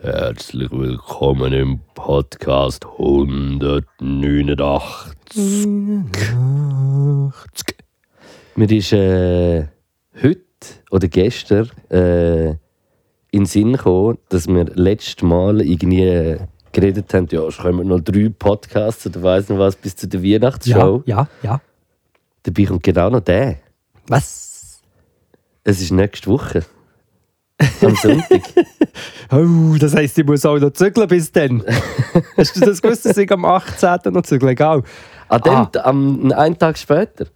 Herzlich willkommen im Podcast 189. Mir ist äh, heute oder gestern äh, in den Sinn gekommen, dass wir letztes Mal irgendwie geredet haben, ja, es kommen noch drei Podcasts oder weiss noch was bis zu der Weihnachtsshow. Ja, ja, ja. Dabei kommt genau noch der. Was? Es ist nächste Woche. Am Sonntag. Oh, das heisst, ich muss auch noch zügeln bis dann. Hast du das gewusst, dass ich am 18. noch zügle? Egal. An dem, Ah. am, einen Tag später.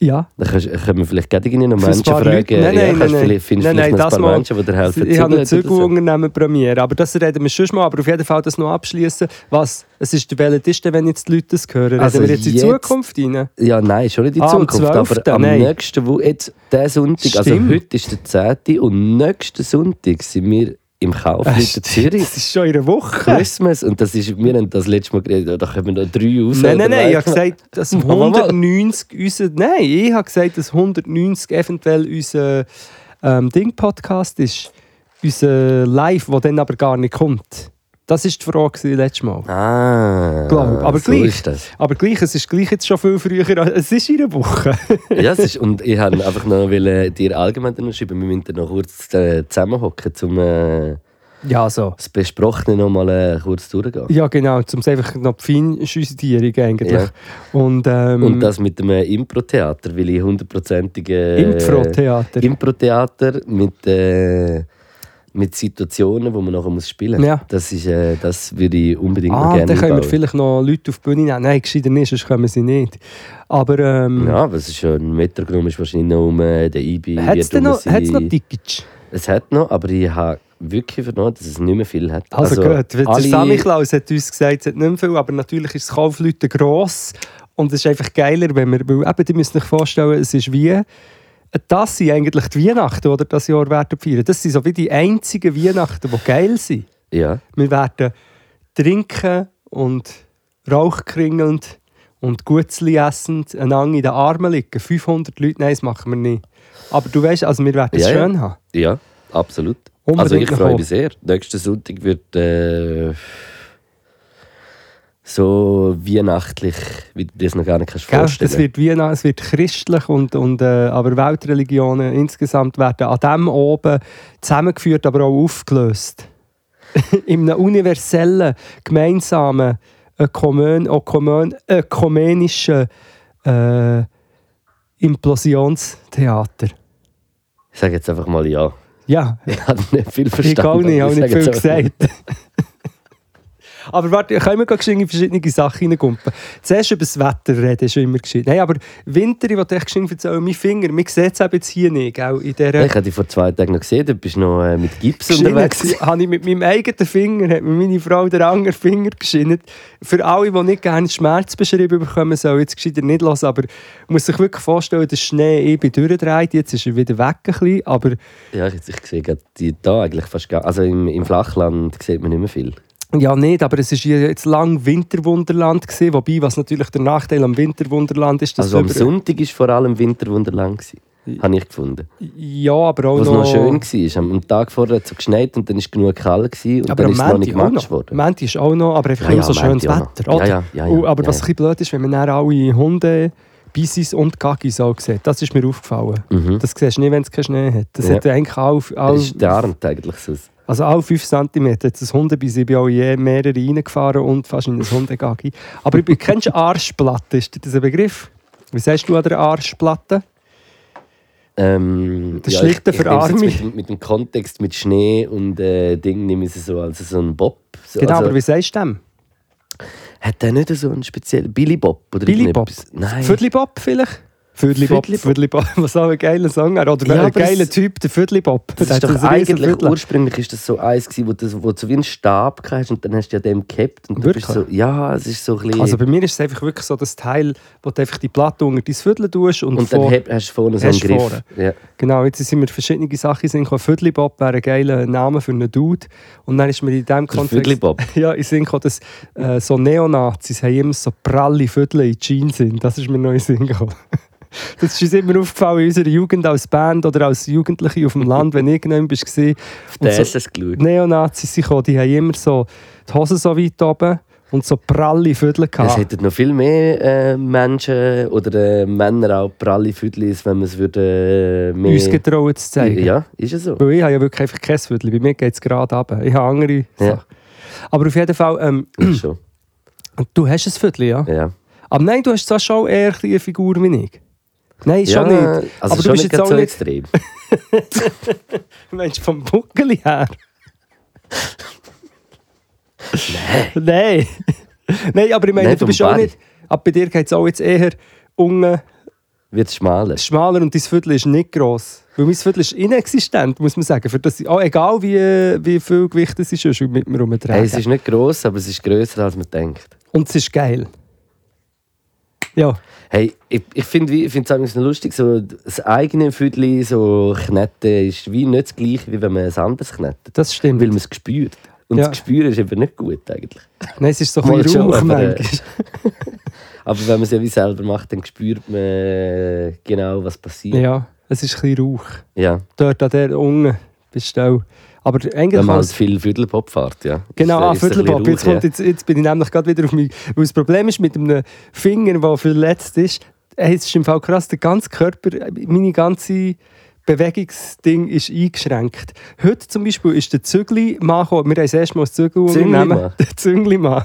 Ja. Dann kannst, können wir vielleicht gerade irgendwie noch Für ein Menschen fragen. Leute. Nein, ja, nein, kannst nein, vielleicht, findest nein, vielleicht nein, ein paar mal- Menschen, die dir helfen. Ich habe ein zügeln oder so. Zügelunternehmen Premiere, aber das reden wir schon mal. Aber auf jeden Fall das noch abschließen. Was? Es ist der Welche ist denn, wenn jetzt die Leute das hören? Reden Also wir jetzt in die jetzt- Zukunft rein? Ja, nein, schon nicht in die Ah, am Zukunft, 12., aber am nein. nächsten Wo jetzt der Sonntag, also Stimmt. heute ist der 10. und nächsten Sonntag sind wir im Kaufleuten Zürich. Das ist schon in einer Woche. Christmas und das ist, wir haben das letzte Mal geredet, da kommen noch drei raus. Nein, nein, nein, ich habe gesagt, dass Mama, Mama. 190 unser, nein, ich habe gesagt, dass 190 eventuell unser ähm, Ding-Podcast ist. Unser Live, der dann aber gar nicht kommt. Das war die Frage letztes Mal. Ah, Glaub, aber so gleich. ist das. Aber gleich, es ist gleich jetzt schon viel früher. Es ist in einer Woche. Ja, es ist, und ich wollte einfach noch wollen, dir allgemein schreiben, wir müssen noch kurz äh, zusammenhocken, um äh, ja, so. das Besprochene noch mal äh, kurz durchzugehen. Ja, genau, um es einfach noch Feinjustierung eigentlich. Ja. Und, ähm, Und das mit dem äh, Impro-Theater, weil ich hundertprozentig... Äh, Impro-Theater. Impro-Theater mit, äh, mit Situationen, wo man nachher muss spielen muss. Ja. Das, ist, äh, das würde ich unbedingt noch Ah, gerne dann können wir vielleicht noch Leute auf die Bühne nehmen. Nein, gescheiter nicht, sonst kommen sie nicht. Aber ähm, Ja, es ist schon ein Metronom ist wahrscheinlich noch um den IB. hat es um noch, hat's noch Tickets? Es hat noch, aber ich habe wirklich vernommen, dass es nicht mehr viel hat. Also, gut, der Sammy Klaus hat uns gesagt, es hat nicht mehr viel, aber natürlich ist das Kaufleute gross und es ist einfach geiler, wenn wir, weil eben, ihr müsst euch vorstellen, es ist wie, das sind eigentlich die Weihnachten, die ihr das Jahr werden feiern. Das sind so wie die einzigen Weihnachten, die geil sind. Ja, Wir werden trinken und rauchkringelnd und Gutzli essend einander in den Armen liegen. 500 Leute, nein, das machen wir nicht. Aber du weißt, also wir werden es Ja, ja. schön haben. ja, absolut. Unbedingt also ich freue mich sehr. Nächsten Sonntag wird äh, so weihnachtlich, wie du dir das noch gar nicht kannst Gell? vorstellen Es wird es wird christlich, und, und, äh, aber Weltreligionen insgesamt werden an dem oben zusammengeführt, aber auch aufgelöst. In einem universellen, gemeinsamen, ökumen, ökumen, ökumenischen äh, Implosionstheater. Ich sage jetzt einfach mal ja. Ja, Ich habe nicht viel ich verstanden. auch nicht, ich habe nicht viel gesagt. Aber warte, können wir gerade in verschiedene Sachen reingumpen? Zuerst über das Wetter reden, ist schon immer geschehen. Nein, aber Winter, ich wollte echt erzählen, mein Finger, man sieht es jetzt hier nicht, gell? In dieser Ich habe dich vor zwei Tagen noch gesehen, du bist noch äh, mit Gips unterwegs. habe ich mit meinem eigenen Finger, hat mir meine Frau den anderen Finger geschnitten. Für alle, die nicht gerne Schmerz beschrieben bekommen, sollen jetzt gescheiter nicht hören, aber man muss sich wirklich vorstellen, der Schnee eben durchdreht, jetzt ist er wieder weg ein bisschen, aber Ja, ich, ich sehe gerade die da eigentlich fast gar Also im, im Flachland sieht man nicht mehr viel. Ja, nicht, aber es war jetzt lang Winterwunderland, gewesen, wobei, was natürlich der Nachteil am Winterwunderland ist, dass Also am Sonntag war vor allem Winterwunderland. gewesen, Habe ich gefunden. Ja, aber auch Was noch... noch schön war. Am am Tag vorher hat es so geschneit und dann war es genug kalt gewesen, und aber dann am ist es noch nicht auch gematcht noch. worden. Montag ist auch noch, aber einfach Ja, immer ja, so schönes auch noch. Wetter, Ja, oder? ja, ja, ja, Und- aber ja, was ja. ein bisschen blöd ist, wenn man dann alle Hunde, Bissis und Gaggis auch sieht, das ist mir aufgefallen. Mhm. Das siehst du nicht, wenn es keinen Schnee hat. Das Ja. hat eigentlich all, Das ist der Arndt eigentlich so. Also alle 5 cm hat das Hundebissi. Ich bin auch je mehrere reingefahren und fast in ein Hundegaggi. Aber ich kennst du Arschplatte? Ist das ein Begriff? Wie sagst du an der Arschplatte? Ähm, Das ja, schlichte es Verarmung. mit, dem- mit dem Kontext mit Schnee und äh, Ding nehme ich es so als so ein Bob. So, Genau, also, aber wie sagst du dem? hat der nicht so einen speziellen Billy Bob oder Billy Bob? Nein. Viertelbob vielleicht? Vödli-Bob. Vödli-Bob, was auch ein geiler Song. Oder Ja, ein geiler Typ, der Vödli-Bob. Das Der ist doch eigentlich ursprünglich ist das so eins gewesen, wo, das, wo du so wie einen Stab hast und dann hast du ja dem gehabt und du bist Wirklich? so, ja, es ist so ein bisschen... Also bei mir ist es einfach wirklich so das Teil, wo du einfach die Platte unter dein Viertel tust und, und dann vor- heb- hast du vorne so einen Griff. vorne. Ja. Genau, jetzt sind mir verschiedene Sachen sind Vödli-Bob wäre ein geiler Name für einen Dude. Und dann ist mir in diesem Kontext... Vödli-Bob. Ja, ich sehe dass äh, so Neonazis haben immer so pralle Viertel in Jeans sind. Das ist mir neu in Sinn gekommen. Das ist uns immer aufgefallen in unserer Jugend als Band oder als Jugendliche auf dem Land, wenn irgendjemand gewesen. Auf den so- SS geschaut. Neonazis sind gekommen, die haben immer so die Hosen so weit oben und so pralle Es gehabt. hätten noch viel mehr äh, Menschen oder äh, Männer auch pralle Füdlis, wenn man es würde äh, mehr... uns getraut zu zeigen. Ja, ist es so. Weil ich habe ja wirklich einfach kein Viertel. Bei mir geht es gerade runter. Ich habe andere Ja. Sachen. Aber auf jeden Fall, ähm, Ist schon. du hast ein Viertel, ja? Ja. Aber nein, du hast zwar schon eher eine Figur wie ich. Nein, schon ja, nicht. Also Aber schon du bist nicht jetzt auch so nicht- extrem. Du meinst vom Buckeli her? Nein. Nein. Nein, aber ich meine, Nein, du bist auch nicht. Aber bei dir geht es auch jetzt eher unten Wird schmaler. schmaler und dein Viertel ist nicht gross. Weil mein Viertel ist inexistent, muss man sagen. Für das, oh, egal wie, wie viel Gewicht es ist, mit mir rumtragen. Hey, es ist nicht gross, aber es ist grösser, als man denkt. Und es ist geil. Ja. Hey, ich, ich finde es eigentlich noch lustig, so das eigene Füdli so kneten ist wie nicht das gleiche, wie wenn man ein anderes knetet. Das stimmt. Weil man es spürt. Und Ja. das Gespür ist eben nicht gut eigentlich. Nein, es ist so ein Mal bisschen Rauch aber, äh. Aber wenn man es ja wie selber macht, dann spürt man äh, genau, was passiert. Ja, es ist ein bisschen Rauch. Ja. Dort an der unten bist du auch. Aber eigentlich Wenn man halt kann's- viel Viertelpop fährt, ja. Genau, ah, Viertelpop. Jetzt, kommt, jetzt, jetzt bin ich nämlich gerade wieder auf mich. Weil das Problem ist mit einem Finger, der verletzt ist, hey, es ist im Fall krass, der ganze Körper, meine ganze Bewegungsding ist eingeschränkt. Heute zum Beispiel ist der Zügli-Mann gekommen. Wir haben das erste Mal das Zügli unternehmen. Der Züngli-Mann.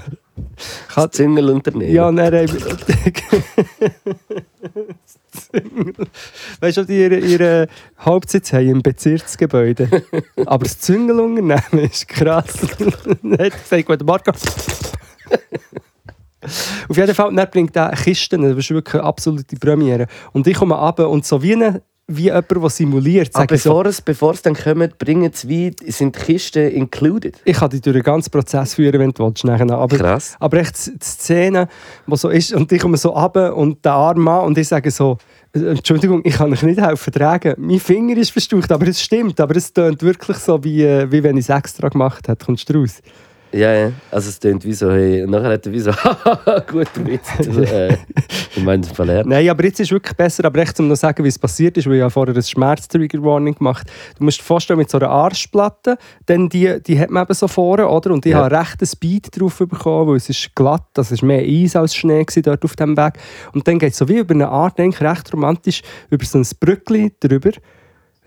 Das Züngelunternehmen. Ja, dann haben Weißt du, die ihren ihre Hauptsitz haben im Bezirksgebäude. Aber das Züngelunternehmen ist krass. Er hat gesagt, guten Morgen. Auf jeden Fall, dann bringt er Kisten, das ist wirklich eine absolute Premiere. Und ich komme runter und so wie, eine, wie jemand, der simuliert, Aber ich so, bevor, es, bevor es dann kommt, bringen es wie, sind die Kisten included. ich kann dich durch den ganzen Prozess führen, wenn du willst. nachher. Aber Krass. Aber echt die Szene, die so ist, und ich komme so runter und der arme Mann und ich sage so, Entschuldigung, ich kann euch nicht helfen tragen. Mein Finger ist verstaucht, aber es stimmt. Aber es tönt wirklich so, wie, wie wenn ich es extra gemacht hätte. Kommst du raus? Ja, ja. Also es klingt wie so, hey, und nachher hat er wie so, guter Witz. Also, äh, ich meine, es verlernt. Nein, aber jetzt ist es wirklich besser. Aber echt, um noch zu sagen, wie es passiert ist, weil ich habe vorher eine Schmerz-Trigger-Warning gemacht Du musst dir vorstellen, mit so einer Arschplatte, denn die, die hat man eben so vorne, oder? Und ich Ja. habe recht einen Speed drauf bekommen, weil es ist glatt, das ist mehr Eis als Schnee gewesen dort auf dem Weg. Und dann geht es so wie über eine Art, denke ich, recht romantisch, über so ein Brückli drüber.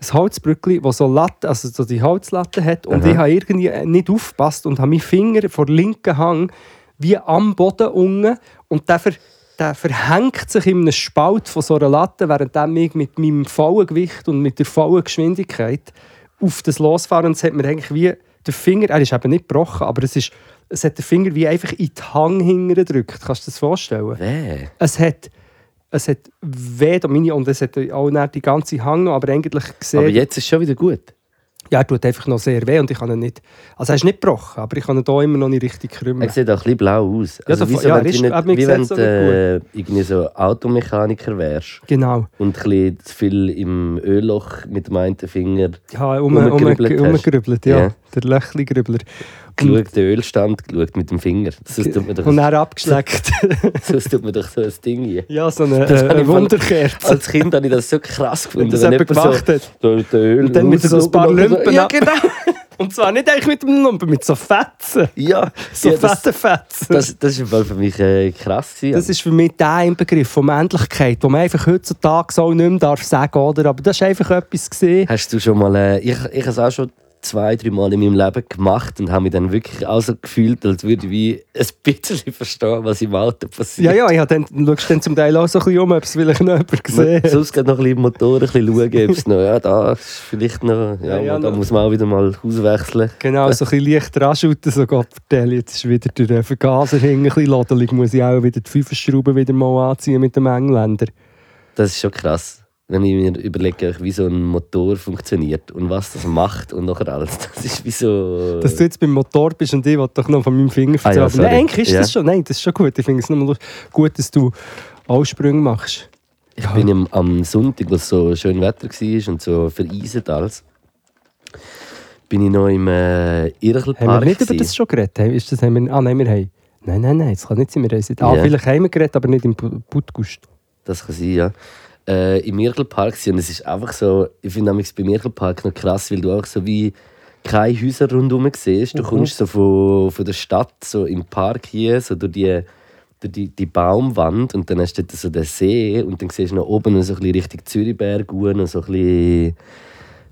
Ein Holzbrückli, das so Latte, also so die Holzlatte hat. Und Aha. ich habe irgendwie nicht aufgepasst und habe meinen Finger vor linken Hang wie am Boden unten und der, ver, der verhängt sich in einem Spalt von so einer Latte, während ich mit meinem vollen Gewicht und mit der vollen Geschwindigkeit auf das losfahren. Und es hat mir eigentlich wie der Finger, er ist eben nicht gebrochen, aber es, ist, es hat den Finger wie einfach in die Hang hingedrückt. Kannst du dir das vorstellen? Weh. Es hat, es hat weh, da meine, und es hat auch nicht die ganze Hang noch, aber eigentlich gesehen... Aber jetzt ist es schon wieder gut. Ja, er tut einfach noch sehr weh und ich kann ihn nicht... Also er ist nicht gebrochen, aber ich kann ihn hier immer noch nicht richtig krümmen. Er sieht auch ein bisschen blau aus. Ja, Also so- wie, so, ja, wenn, ist- du nicht, wie wenn du so nicht äh, irgendwie so Automechaniker wärst Genau. und ein bisschen zu viel im Ölloch mit dem einen Finger Ja, um, Rumgerübelt um, hast. umgerübelt, ja. Ja. Der Löchli-Grübler. Geschaut, den Ölstand geschaut mit dem Finger. Sonst tut man doch, Und er abgeschleckt. sonst tut man doch so ein Ding hier. ja, so eine, Das äh, eine Wunderkerze. Als Kind habe ich das so krass gefunden. das wenn jemand gemacht hat. So, den Öl Und dann mit so ein paar Lumpen Ja, ab- genau. Und zwar nicht eigentlich mit einem Lumpen, mit so Fetzen. Ja, So ja, das, fette Fetzen. das, das ist für mich äh, krass. gewesen. Das ist für mich der Inbegriff von Männlichkeit, den man einfach heutzutage so nicht mehr darf sagen oder? Aber das war einfach etwas. Gewesen. Hast du schon mal. Äh, ich ich habe es auch schon zwei, drei Mal in meinem Leben gemacht und habe mich dann wirklich auch so gefühlt, als würde ich ein bisschen verstehen, was im Auto passiert. Ja, ja, ich hab dann, schaust dann zum Teil auch so ein bisschen um, ob es vielleicht noch jemand gesehen hat. Sonst geht noch ein bisschen Motor ein bisschen schauen, ob es noch, ja, da ist vielleicht noch, ja, Ja, ja, da noch. muss man auch wieder mal auswechseln. Genau, so ein bisschen leicht ranschuten, so Gott jetzt ist wieder der Vergaser hinten ein bisschen lodelig, muss ich auch wieder die Fünferschrauben wieder mal anziehen mit dem Engländer. Das ist schon krass. Wenn ich mir überlege, wie so ein Motor funktioniert und was das macht und nachher alles. Das ist wie so. Dass du jetzt beim Motor bist und ich will doch noch von meinem Finger Ah ja, erzählen. Nein, eigentlich ist Ja. das schon. Nein, das ist schon gut. Ich finde es lust- gut, dass du Aussprünge machst. Ich bin am, am Sonntag, als so schön Wetter war und so vereiset alles, bin ich noch im äh, Irchelpark. Haben wir nicht über gewesen. das schon geredet? Ist das, haben wir, ah, nein, wir haben. Nein, nein, nein, das kann nicht sein. Wir haben Ah, Ja. vielleicht haben wir geredet, aber nicht im Podcast. Das kann sein, ja. Äh, Im Irchelpark und es ist einfach so, ich finde nämlich beim Irchelpark noch krass, weil du auch so wie keine Häuser rundherum siehst. Du Mhm. kommst so von, von der Stadt so im Park hier, so durch die, durch die, die Baumwand und dann hast du dort so den See und dann siehst du noch oben so ein bisschen Richtung Zürichberg und so ein bisschen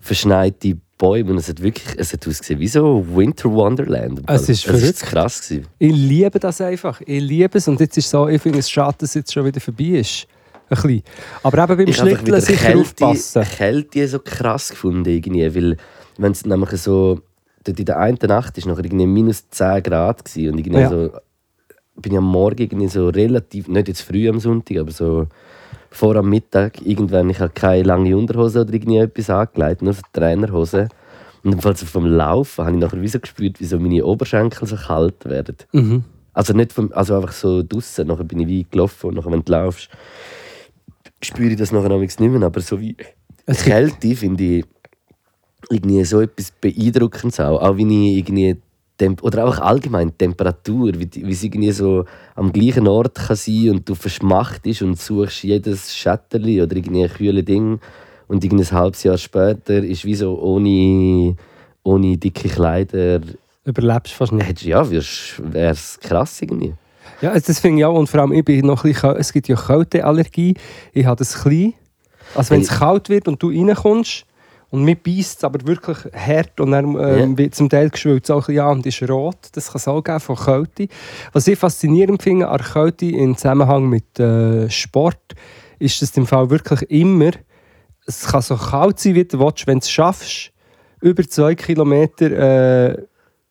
verschneite Bäume und es hat wirklich, es hat ausgesehen wie so Winter Wonderland. Es ist es verrückt. krass gewesen. Ich liebe das einfach. Ich liebe es. Und jetzt ist es so, ich finde es schade, dass es jetzt schon wieder vorbei ist. Bisschen. Aber eben beim ich wieder sicher Kälte, aufpassen. Kälte so krass gefunden irgendwie, weil wenn es nämlich so dort in der einen Nacht ist noch irgendwie minus 10 Grad gewesen, und irgendwie Ja. so bin ich am Morgen irgendwie so relativ nicht jetzt früh am Sonntag, aber so vor am Mittag irgendwann ich habe keine lange Unterhose oder irgendwie etwas angelegt, nur so Trainerhose und Fall so vom Laufen habe ich nachher wie so gespürt, wie so meine Oberschenkel so kalt werden. Mhm. Also nicht vom, also einfach so draussen. Nachher bin ich wie gelaufen und nachher, wenn du laufst, spüre ich das nachher amigs nicht mehr. Aber so wie Es Kälte finde ich irgendwie so etwas Beeindruckendes auch. Auch wie ich irgendwie Temp oder auch allgemein Temperatur, wie, wie es irgendwie so am gleichen Ort kann sein und du verschmachtest und suchst jedes Schätterli oder irgendwie ein kühles Ding und ein halbes Jahr später ist wie so ohne, ohne dicke Kleider Überlebst fast nicht. Ja, wäre es krass irgendwie. Ja, also das finde ich auch. Und vor allem, ich bin noch ein bisschen, es gibt ja Kälteallergie. Ich habe das klein. Also wenn es Hey. kalt wird und du reinkommst und mir beißt es aber wirklich hart und dann ähm, Ja. wird zum Teil geschwüllt es auch ein bisschen an und ist rot. Das kann es auch geben von Kälte. Was ich faszinierend finde an Kälte im Zusammenhang mit äh, Sport, ist, dass im Fall wirklich immer, es kann so kalt sein, wie du willst, wenn du es schaffst, über zwei Kilometer äh,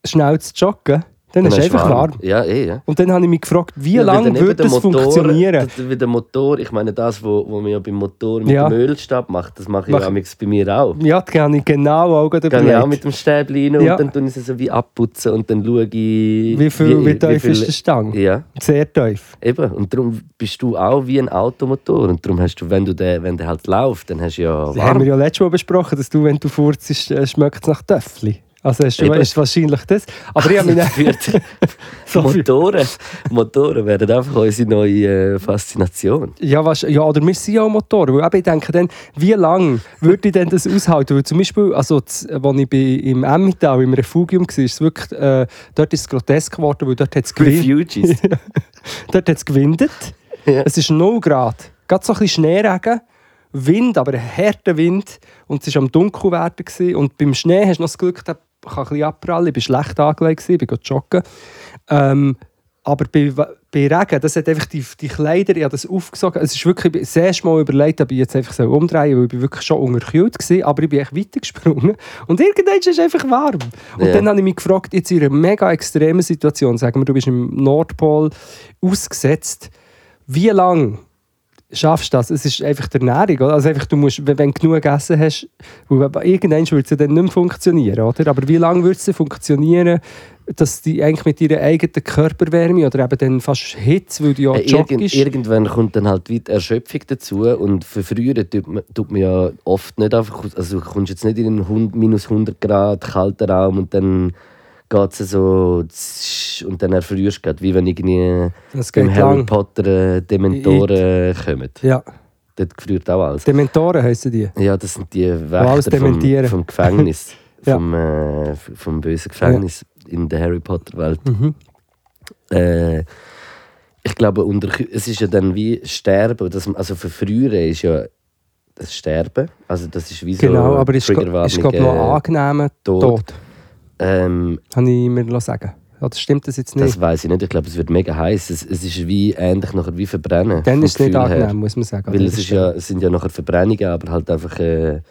schnell zu joggen, dann, ist es einfach warm. Ja, eh, ja. Und dann habe ich mich gefragt, wie Ja, lange dann würde das Motor- funktionieren? Wie der Motor, ich meine, das, was wo man ja beimTor mit Ja. dem Ölstab macht, das mache ich Mach- ja bei mir auch. Ja, das habe ich genau auch Gehe ich auch mit dem Stäbchen rein Ja. und dann tue ich sie so wie abputzen und dann schaue ich... Wie viel, wie, tief ist der Stang? Ja, Sehr tief. eben. Und darum bist du auch wie ein Automotor. Und darum hast du, wenn du den, wenn der halt läuft, dann hast du ja Das haben warm. wir ja letztes Mal besprochen, dass du, wenn du furzt, äh, schmeckt es nach Töffli. Also Eben. ist wahrscheinlich das. Aber ich habe führt- so Motoren, Motoren werden einfach unsere neue äh, Faszination. ja, was, ja, oder wir sind ja auch Motoren. Weil ich denke dann, wie lange würde ich denn das aushalten? Weil zum Beispiel, also, als ich bei, im Emmental im Refugium war, ist wirklich, äh, dort ist es grotesk geworden, weil dort hat es gewindet. Dort hat es gewindet. Ja. Es ist 0 Grad. Gerade so ein bisschen Schneeregen. Wind, aber ein harter Wind. Und es war am Dunkelwerden. Und beim Schnee hast du noch das Glück, kann ein bisschen abprallen. Ich war schlecht angelegt, ich bin joggen. Ähm, aber bei, bei Regen, das hat einfach die, die Kleider, ich habe das aufgesogen. Es ist wirklich, das erste Mal überlegt, ob ich jetzt einfach so umdrehen soll, weil ich bin wirklich schon unterkühlt war. Aber ich bin echt weitergesprungen. Und irgendwann ist es einfach warm. Und Ja. dann habe ich mich gefragt, jetzt in einer mega extremen Situation, sagen wir, du bist im Nordpol ausgesetzt, wie lange schaffst das? Es ist einfach die Ernährung. Oder? Also einfach, du musst, wenn wenn du genug gegessen hast, weil irgendwann würde es ja dann nicht mehr funktionieren. Oder? Aber wie lange würde es funktionieren, dass die eigentlich mit ihrer eigenen Körperwärme oder eben dann fast Hitze, weil du ja Äh, Irgend, joggst... irgendwann kommt dann halt wieder Erschöpfung dazu und für früher tut man, tut man ja oft nicht einfach, also du kommst jetzt nicht in einen minus 100 Grad kalten Raum und dann geht es so und dann erfrierst du gerade, wie wenn irgendwie beim Harry lang. Potter äh, Dementoren kommen. Ja, Dort gefriert auch alles. Dementoren heissen die. Ja, das sind die Wächter vom, vom Gefängnis, Ja. vom, äh, vom bösen Gefängnis in der Harry Potter Welt. Mhm. Äh, ich glaube, unter, es ist ja dann wie Sterben. Das, also für ist ja das Sterben. Also das ist wie so Genau, aber ist glaube ich, noch angenehmer Tod. Tod. Ähm, Kann ich mir sagen. Oder stimmt das jetzt nicht? das weiß ich nicht. Ich glaube, es wird mega heiß. Es, es ist wie ähnlich nachher wie Verbrennen. dann ist es nicht Gefühl her. angenehm, muss man sagen. Weil es, ist ja, es sind ja nachher Verbrennungen, aber halt einfach äh,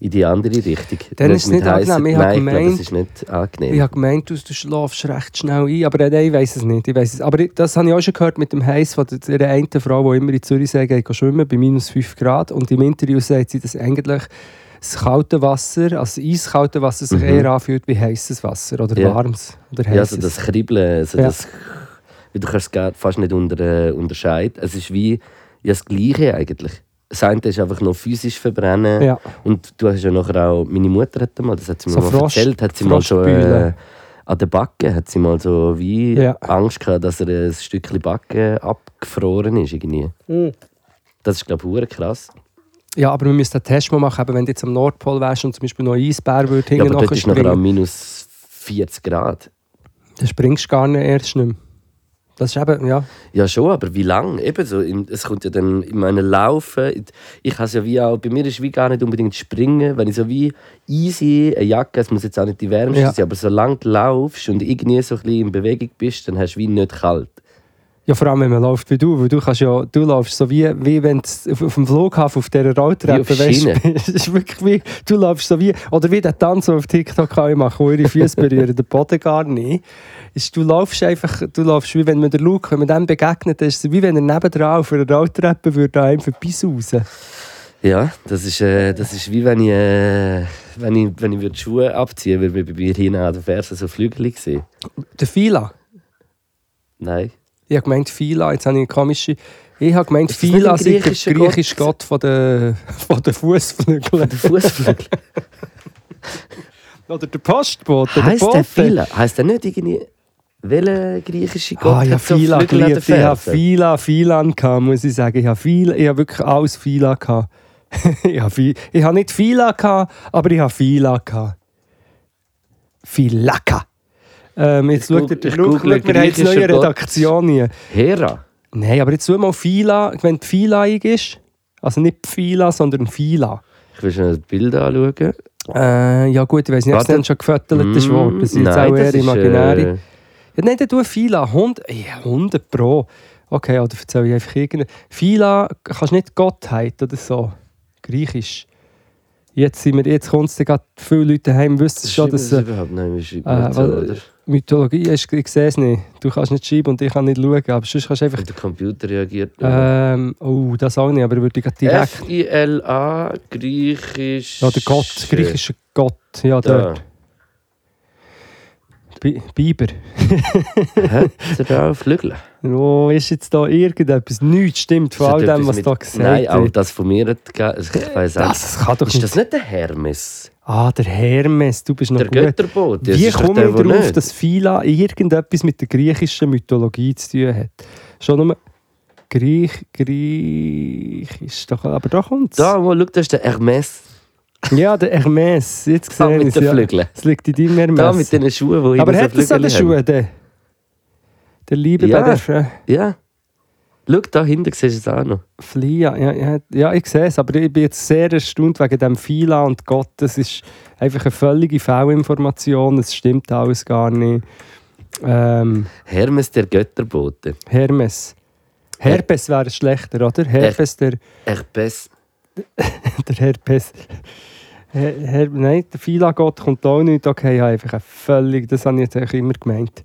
in die andere Richtung. Dann ist es nicht heissen- angenehm. Ich habe Nein, ich glaube, gemeint- es ist nicht angenehm. Ich habe gemeint, du, du schlafst recht schnell ein, aber äh, nein, ich weiß es nicht. Ich weiss es. Aber ich- das habe ich auch schon gehört mit dem Heiß von der, einen Frau, die immer in Zürichsee geht schwimmen, bei minus 5 Grad. Und im Interview sagt sie, dass eigentlich das kalte Wasser, also das eiskalte Wasser, sich Mhm. eher anfühlt wie heißes Wasser oder Ja. warmes oder Ja, also heißes. das Kribbeln, also Ja. das, du kannst es gar fast nicht unter, äh, unterscheiden. Es ist wie ja, das Gleiche eigentlich. Das eine ist einfach noch physisch verbrennen. ja. Und du hast ja nachher auch, meine Mutter hat mal, das hat sie mir So mal Frost- erzählt, hat sie mal so äh, an der Backe, hat sie mal so wie Ja. Angst gehabt, dass er ein Stückchen Backe abgefroren ist irgendwie. Das ist glaube ich hure krass. Ja, aber wir müssen einen Test mal machen, eben, wenn du jetzt am Nordpol wärst und zum Beispiel noch ein Eisbär würde Ja, aber dort ist nachher springen, minus 40 Grad. dann springst du gar nicht erst nicht mehr. Das ist eben, ja. Ja, schon, aber wie lange? Eben so, es kommt ja dann in meinen Laufen. Ich kann ja wie auch, bei mir ist wie gar nicht unbedingt springen, wenn ich so wie easy eine Jacke, es muss jetzt auch nicht die wärmste Ja. sein, aber solange du laufst und irgendwie so ein bisschen in Bewegung bist, dann hast du wie nicht kalt. Ja, vor allem, wenn man läuft wie du, weil du kannst ja, du läufst so wie, wie wenn du auf, auf dem Flughafen auf dieser Rolltreppe, es ist wirklich wie, du läufst so wie, oder wie der Tanz, den auf TikTok alle machen, wo ihre Füße berühren, den Boden gar nicht. Ist, du läufst einfach, du läufst wie wenn man der Luke, wenn man dem begegnet, ist es wie wenn er nebendran auf einer Rolltreppe würde, an einem vorbeisausen. Ja, das ist, äh, das ist wie wenn ich, äh, wenn ich, wenn ich würde die Schuhe abziehen würde, weil bei mir hinten an den Fersen so Flügel gesehen. Der Fila. Nein. Ich habe gemeint Fila, jetzt habe ich eine komische, ich habe gemeint Ist ein sei der griechische Gott von den, von den Fußflügeln. Der Fußflügel. Oder der Postbote, der heißt der Bote. Fila? Heißt der nicht irgendwie. Welcher griechische Gott Ah, ich habe hat so Fila Flügel an geliebt. Ich habe? Fila, Filan gehabt, muss ich sagen. Ich habe, Fila, ich habe wirklich alles Fila gehabt. ich, habe Fi- ich habe nicht Fila gehabt, aber ich habe Fila gehabt. Filaka. Ähm, jetzt Ich schaut ihr, google- ich schau, schau, google wir haben jetzt neue griechischer Gott. Redaktion hier. Hera. Nein, aber jetzt schau mal Fila, wenn die Fila ist. Also nicht Fila, sondern Fila. Ich will schon ein Bild anschauen. Äh, ja gut, ich weiß nicht, ob es dann schon gefüttert ist worden. Das ist jetzt auch eher das ist, imaginäre. äh, Ja, nein, dann tu Fila. 100, ja, 100 Pro. Okay, oder erzähle ich einfach irgendeine. Fila kannst du nicht Gottheit oder so. Griechisch. Jetzt, sind wir, jetzt kommt es viele Leute heim wissen schon, schreiben dass äh, überhaupt nicht, wir äh, so, weil- oder? Mythologie ist, ich sehe es nicht. Du kannst nicht schreiben und ich kann nicht schauen, aber sonst kannst du einfach... Und der Computer reagiert. Ähm, oh, das auch nicht, aber würde ich direkt... F-I-L-A, griechisch. Ja, der Gott, griechischer Gott, ja, Da. dort. Bi Biber. Er da Flügel? Wo ist jetzt da irgendetwas? Nichts stimmt von Das all dem, was mit- da gesagt Nein, auch wird. das von mir hat. Also Ich weiss auch. Das kann doch Ist das nicht der Hermes? Ah, der Hermes, du bist noch Der gut. Götterbote? Das Wie komme ich darauf, nicht. dass Phila irgendetwas mit der griechischen Mythologie zu tun hat? Schon nur... Griech... Griechisch... Doch, aber da kommt's. Da, wo, schau, das ist der Hermes. Ja, der Hermes. Jetzt Da gesehen mit ist den ja. Flügeln. Es liegt in deinem Hermes. Da mit den Schuhen, die aber hinten hat so an den. Schuhen? Der, Liebe Ja. bei der Fre Ja. Schau, da hinten siehst du es auch noch. Flia, ja, ja, ja, ich sehe es, aber ich bin jetzt sehr erstaunt wegen dem Fila und Gott. Das ist einfach eine völlige Fehlinformation. Es stimmt alles gar nicht. Ähm, Hermes, der Götterbote. Hermes. Herpes wäre schlechter, oder? Herpes, der, Herpes. der Herpes. Her, Her, nein, der Fila-Gott kommt auch nicht. Okay, einfach eine völlig, das habe ich jetzt eigentlich immer gemeint.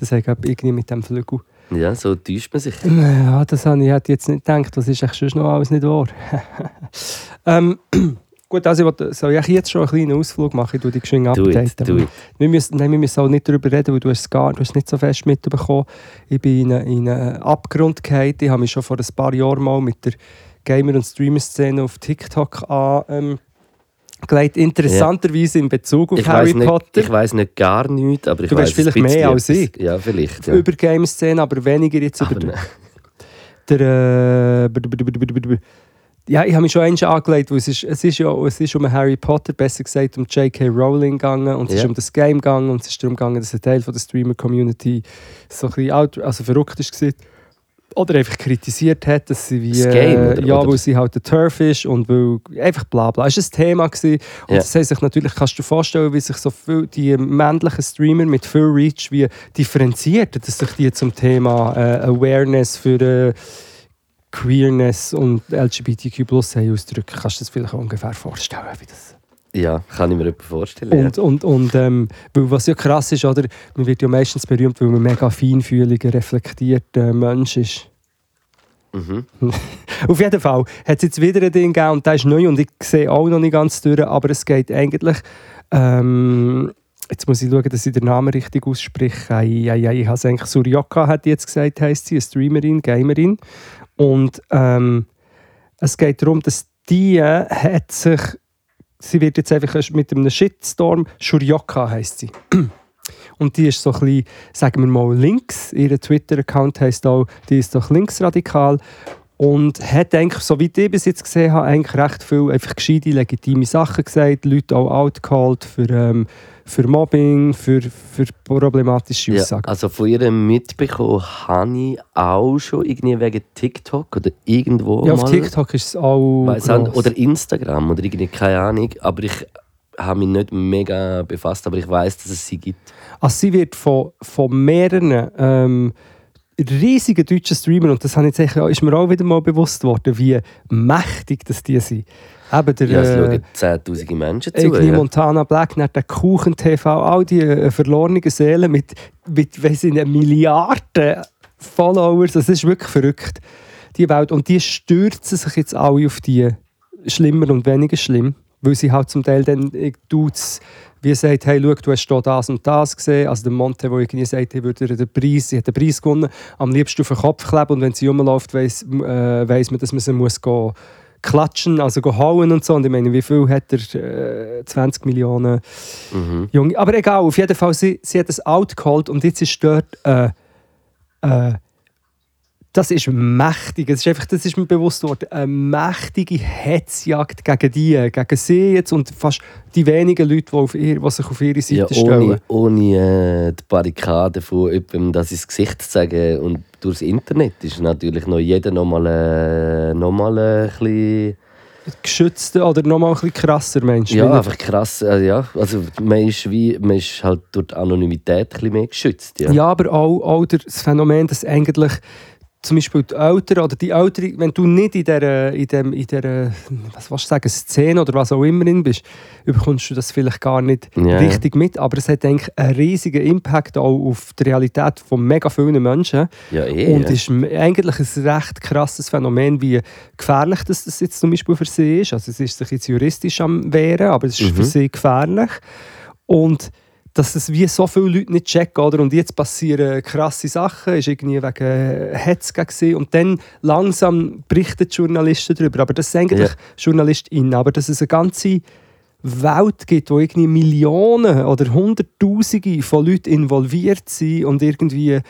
Das habe ich irgendwie mit dem Flügel. Ja, so täuscht man sich. Ja, das habe ich jetzt nicht gedacht. Das ist echt sonst noch alles nicht wahr. ähm, gut, also ich wollte, soll ich jetzt schon einen kleinen Ausflug machen? Ich tue die geschwind updaten. Wir müssen, nein, wir müssen auch nicht darüber reden, weil du hast es gar du hast nicht so fest mitbekommen. Ich bin in einen, in einen Abgrund gefallen. Ich habe mich schon vor ein paar Jahren mal mit der Gamer- und Streamer-Szene auf TikTok an, ähm, gelegt. Interessanterweise in Bezug auf Ich Harry weiß nicht, Potter. ich weiss nicht gar nichts, aber ich Du weiss weißt vielleicht mehr als ich. Ja, vielleicht. Ja. Über Game-Szene, aber weniger jetzt Aber über nein. der, äh, ja, ich habe mich schon einmal angelegt, weil es ist, es ist ja es ist um Harry Potter, besser gesagt um J.K. Rowling gegangen und es ist Ja. um das Game gegangen und es ist darum gegangen, dass ein Teil von der Streamer-Community so ein bisschen out, also verrückt ist gewesen. Oder einfach kritisiert hat, dass sie wie Das Game, äh, oder- ja, oder? weil sie halt der Turf ist und weil einfach bla bla. Es war ein Thema gewesen. und Ja. das haben sich natürlich, kannst du dir vorstellen, wie sich so viel die männlichen Streamer mit viel Reach wie differenziert, dass sich die zum Thema äh, Awareness für äh, Queerness und LGBTQ+ haben ausdrücken. Kannst du dir das vielleicht ungefähr vorstellen, wie das Ja, kann ich mir etwas vorstellen. Und, und, und ähm, was ja krass ist, oder, man wird ja meistens berühmt, weil man mega feinfühliger, reflektierter Mensch ist. ja. mhm. Auf jeden Fall hat es jetzt wieder ein Ding gegeben und der ist neu und ich sehe auch noch nicht ganz durch, aber es geht eigentlich. Ähm, jetzt muss ich schauen, dass ich den Namen richtig ausspreche. Ei, ei, ei, ich habe es eigentlich Suryoka, hat die jetzt gesagt, heisst sie, eine Streamerin, Gamerin. Und ähm, es geht darum, dass die äh, hat sich, sie wird jetzt einfach mit einem Shitstorm, Shuryoka heisst sie. Und die ist so ein bisschen, sagen wir mal, links. Ihr Twitter-Account heisst auch, die ist doch linksradikal. Und hat eigentlich, so wie ich bis jetzt gesehen habe, eigentlich recht viel einfach gescheite, legitime Sachen gesagt. Leute auch outcalled für, ähm, für Mobbing, für, für problematische Ja, Aussagen. also von ihr mitbekommen habe ich auch schon irgendwie wegen TikTok oder irgendwo Ja, auf mal. TikTok ist es auch Weiss oder Instagram oder irgendwie, keine Ahnung. Aber ich habe mich nicht mega befasst, aber ich weiß, dass es sie gibt. Also sie wird von, von mehreren ähm, riesigen deutschen Streamern, und das habe ich jetzt eigentlich- ist mir auch wieder mal bewusst worden, wie mächtig das die sind. Eben der, Ja, es äh, schauen 10'000 Menschen zu. irgendwie Ja. Montana Black, dann der Kuchen TV, all die äh, verlorenen Seelen mit, mit weiss ich Milliarden Followers, das ist wirklich verrückt, die Welt. Und die stürzen sich jetzt alle auf die schlimmer und weniger schlimm, weil sie halt zum Teil dann äh, Dudes wie sagt, hey, schau, du hast hier das und das gesehen. Also der Monte, der irgendwie sagt, hey, würde den Preis, sie hat den Preis gewonnen, am liebsten auf den Kopf kleben und wenn sie rumläuft, weiss, äh, weiss man, dass man sie muss gehen, klatschen, also gehen hauen und so. Und ich meine, wie viel hat er? Äh, 20 Millionen Mhm. Junge. Aber egal, auf jeden Fall, sie, sie hat das outgeholt und jetzt ist dort äh, äh, das ist mächtig. Das ist, einfach, das ist mir bewusst worden. Eine mächtige Hetzjagd gegen die, gegen sie jetzt und fast die wenigen Leute, die, auf ihr, die sich auf ihre Seite Ja, stellen. ohne, ohne äh, die Barrikade von jemandem das ins Gesicht zu sagen und durchs Internet ist natürlich noch jeder nochmal äh, noch mal ein bisschen... Geschützte oder nochmal ein bisschen krasser Mensch. Ja, einfach krass. Äh, ja. Also man ist, wie, man ist halt durch die Anonymität ein bisschen mehr geschützt. Ja. Ja, aber auch, auch das Phänomen, dass eigentlich zum Beispiel die Eltern oder die Eltern, wenn du nicht in dieser, in dem, in dieser was willst du sagen, Szene oder was auch immer drin bist, bekommst du das vielleicht gar nicht Ja. richtig mit. Aber es hat eigentlich einen riesigen Impact auch auf die Realität von mega vielen Menschen. ja, eh. Und ist eigentlich ein recht krasses Phänomen, wie gefährlich das, das jetzt zum Beispiel für sie ist. Also es ist sich jetzt juristisch am Wehren, aber es ist Mhm. für sie gefährlich. Und dass es wie so viele Leute nicht checken, oder? Und jetzt passieren krasse Sachen, ist irgendwie wegen Hetz sie. Und dann langsam berichten die Journalisten darüber. Aber das sind eigentlich Ja. JournalistInnen. Aber dass es eine ganze Welt gibt, wo irgendwie Millionen oder Hunderttausende von Leuten involviert sind und irgendwie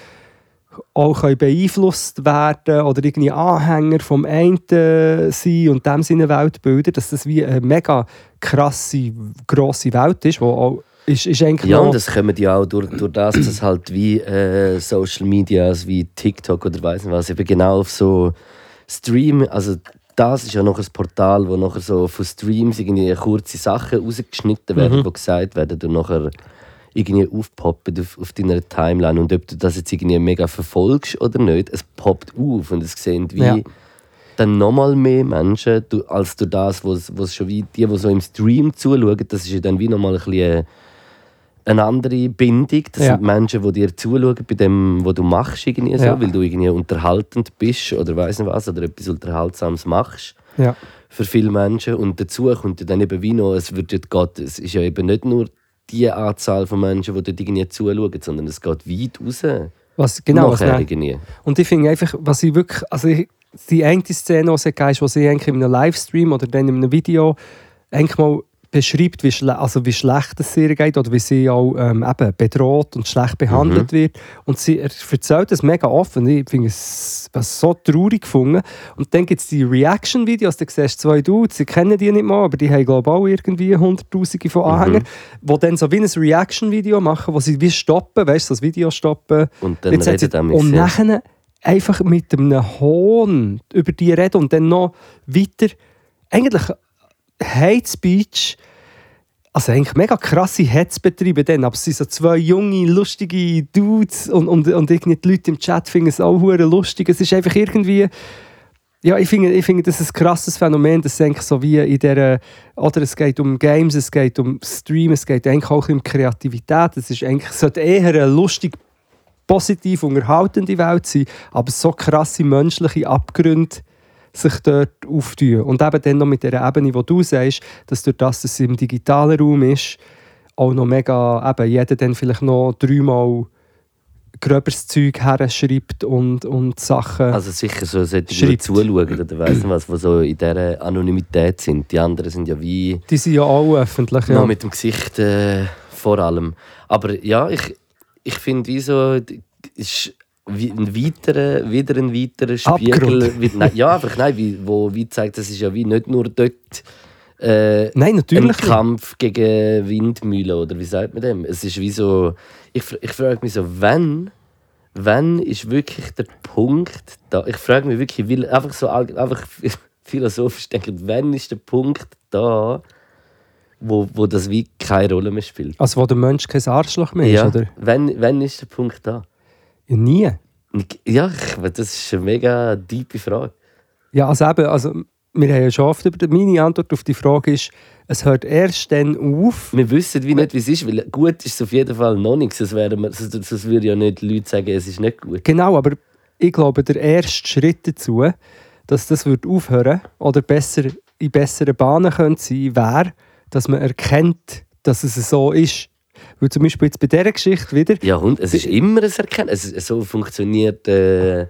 auch können beeinflusst werden oder irgendwie Anhänger vom einen sein und dem seine Welt bilden, dass das wie eine mega krasse, grosse Welt ist, wo auch ist, ist eigentlich Ja, und das kommt ja auch durch, durch das, dass halt wie äh, Social Medias wie TikTok oder weiss nicht was eben genau auf so Stream, also das ist ja noch ein Portal, wo nachher so von Streams irgendwie kurze Sachen rausgeschnitten werden, Mhm. wo gesagt werden und nachher irgendwie aufpoppen auf, auf deiner Timeline und ob du das jetzt irgendwie mega verfolgst oder nicht, es poppt auf und es sehen wie Ja. dann nochmal mehr Menschen du, als du das, was was schon wie die, die so im Stream zuschauen, das ist ja dann wie nochmal ein bisschen eine andere Bindung. Das Ja. sind Menschen, die dir zuschauen bei dem, was du machst, irgendwie so, Ja. weil du irgendwie unterhaltend bist oder weiss nicht was, oder etwas Unterhaltsames machst ja. für viele Menschen. Und dazu kommt ja dann eben wie noch, es, wird geht, es ist ja eben nicht nur die Anzahl von Menschen, die dort irgendwie zuschauen, sondern es geht weit raus. Was, genau, was nachher dann- irgendwie. Und ich finde einfach, was ich wirklich, also ich, die eine Szene, die sie gegeben ist, wo sie eigentlich in einem Livestream oder dann in einem Video eigentlich mal beschreibt, wie, schle also wie schlecht es ihr geht oder wie sie auch ähm, eben bedroht und schlecht behandelt wird. Und sie er erzählt das mega offen. Ich finde es so traurig gefunden. Und dann gibt es die Reaction-Videos, da siehst du zwei Dudes, sie kennen die nicht mal, aber die haben glaube ich auch irgendwie hunderttausende von Anhängern, die dann so wie ein Reaction-Video machen, wo sie wie stoppen, weißt du, das Video stoppen. Und dann Jetzt sie- redet er und nachher einfach mit einem Hohn über die reden und dann noch weiter eigentlich Hate Speech also eigentlich mega krasse Hetz betreiben dann, aber es sind so zwei junge, lustige Dudes und, und, und irgendwie die Leute im Chat finden es auch lustig. Es ist einfach irgendwie Ja, ich finde, ich finde, das ist ein krasses Phänomen, das eigentlich so wie in der oder es geht um Games, es geht um Stream, es geht eigentlich auch um Kreativität. Es ist eigentlich, es sollte eher eine lustig, positiv unterhaltende Welt sein, aber so krasse menschliche Abgründe sich dort auftun. Und eben dann noch mit der Ebene, wo du sagst, dass durch das, dass es im digitalen Raum ist, auch noch mega, eben jeder dann vielleicht noch dreimal gröberes Zeug herschreibt und, und Sachen. Also sicher so sollte ich zuschauen oder weiss nicht was, die so in dieser Anonymität sind. Die anderen sind ja wie die sind ja auch öffentlich. noch Ja. mit dem Gesicht äh, vor allem. Aber ja, ich, ich finde wie so, ist wie ein weiterer, wieder ein weiterer Spiegel. Wie, nein, ja, einfach nein, wie, wo wie zeigt, das ist ja wie nicht nur dort äh, Nein, ein natürlich. nicht. Kampf gegen Windmühlen oder wie sagt man dem? Es ist wie so, ich, ich frage mich so, wann, wann ist wirklich der Punkt da? Ich frage mich wirklich, will einfach so einfach philosophisch denken, wann ist der Punkt da, wo, wo das wie keine Rolle mehr spielt? Also wo der Mensch kein Arschloch mehr ist, ja, oder? Wann, wann ist der Punkt da? Nie. Ja, ich- das ist eine mega tiefe Frage. Ja, also eben, also wir haben ja schon oft über die, meine Antwort auf die Frage ist, es hört erst dann auf. Wir wissen wie nicht, wie es ist, weil gut ist es auf jeden Fall noch nichts. Sonst, würden ja nicht Leute sagen, es ist nicht gut. Genau, aber ich glaube, der erste Schritt dazu, dass das wird aufhören oder besser in besseren Bahnen könnte sein, wäre, dass man erkennt, dass es so ist. Weil zum Beispiel jetzt bei dieser Geschichte wieder, Ja, und es ist immer ein Erkennen. Es, so funktioniert äh,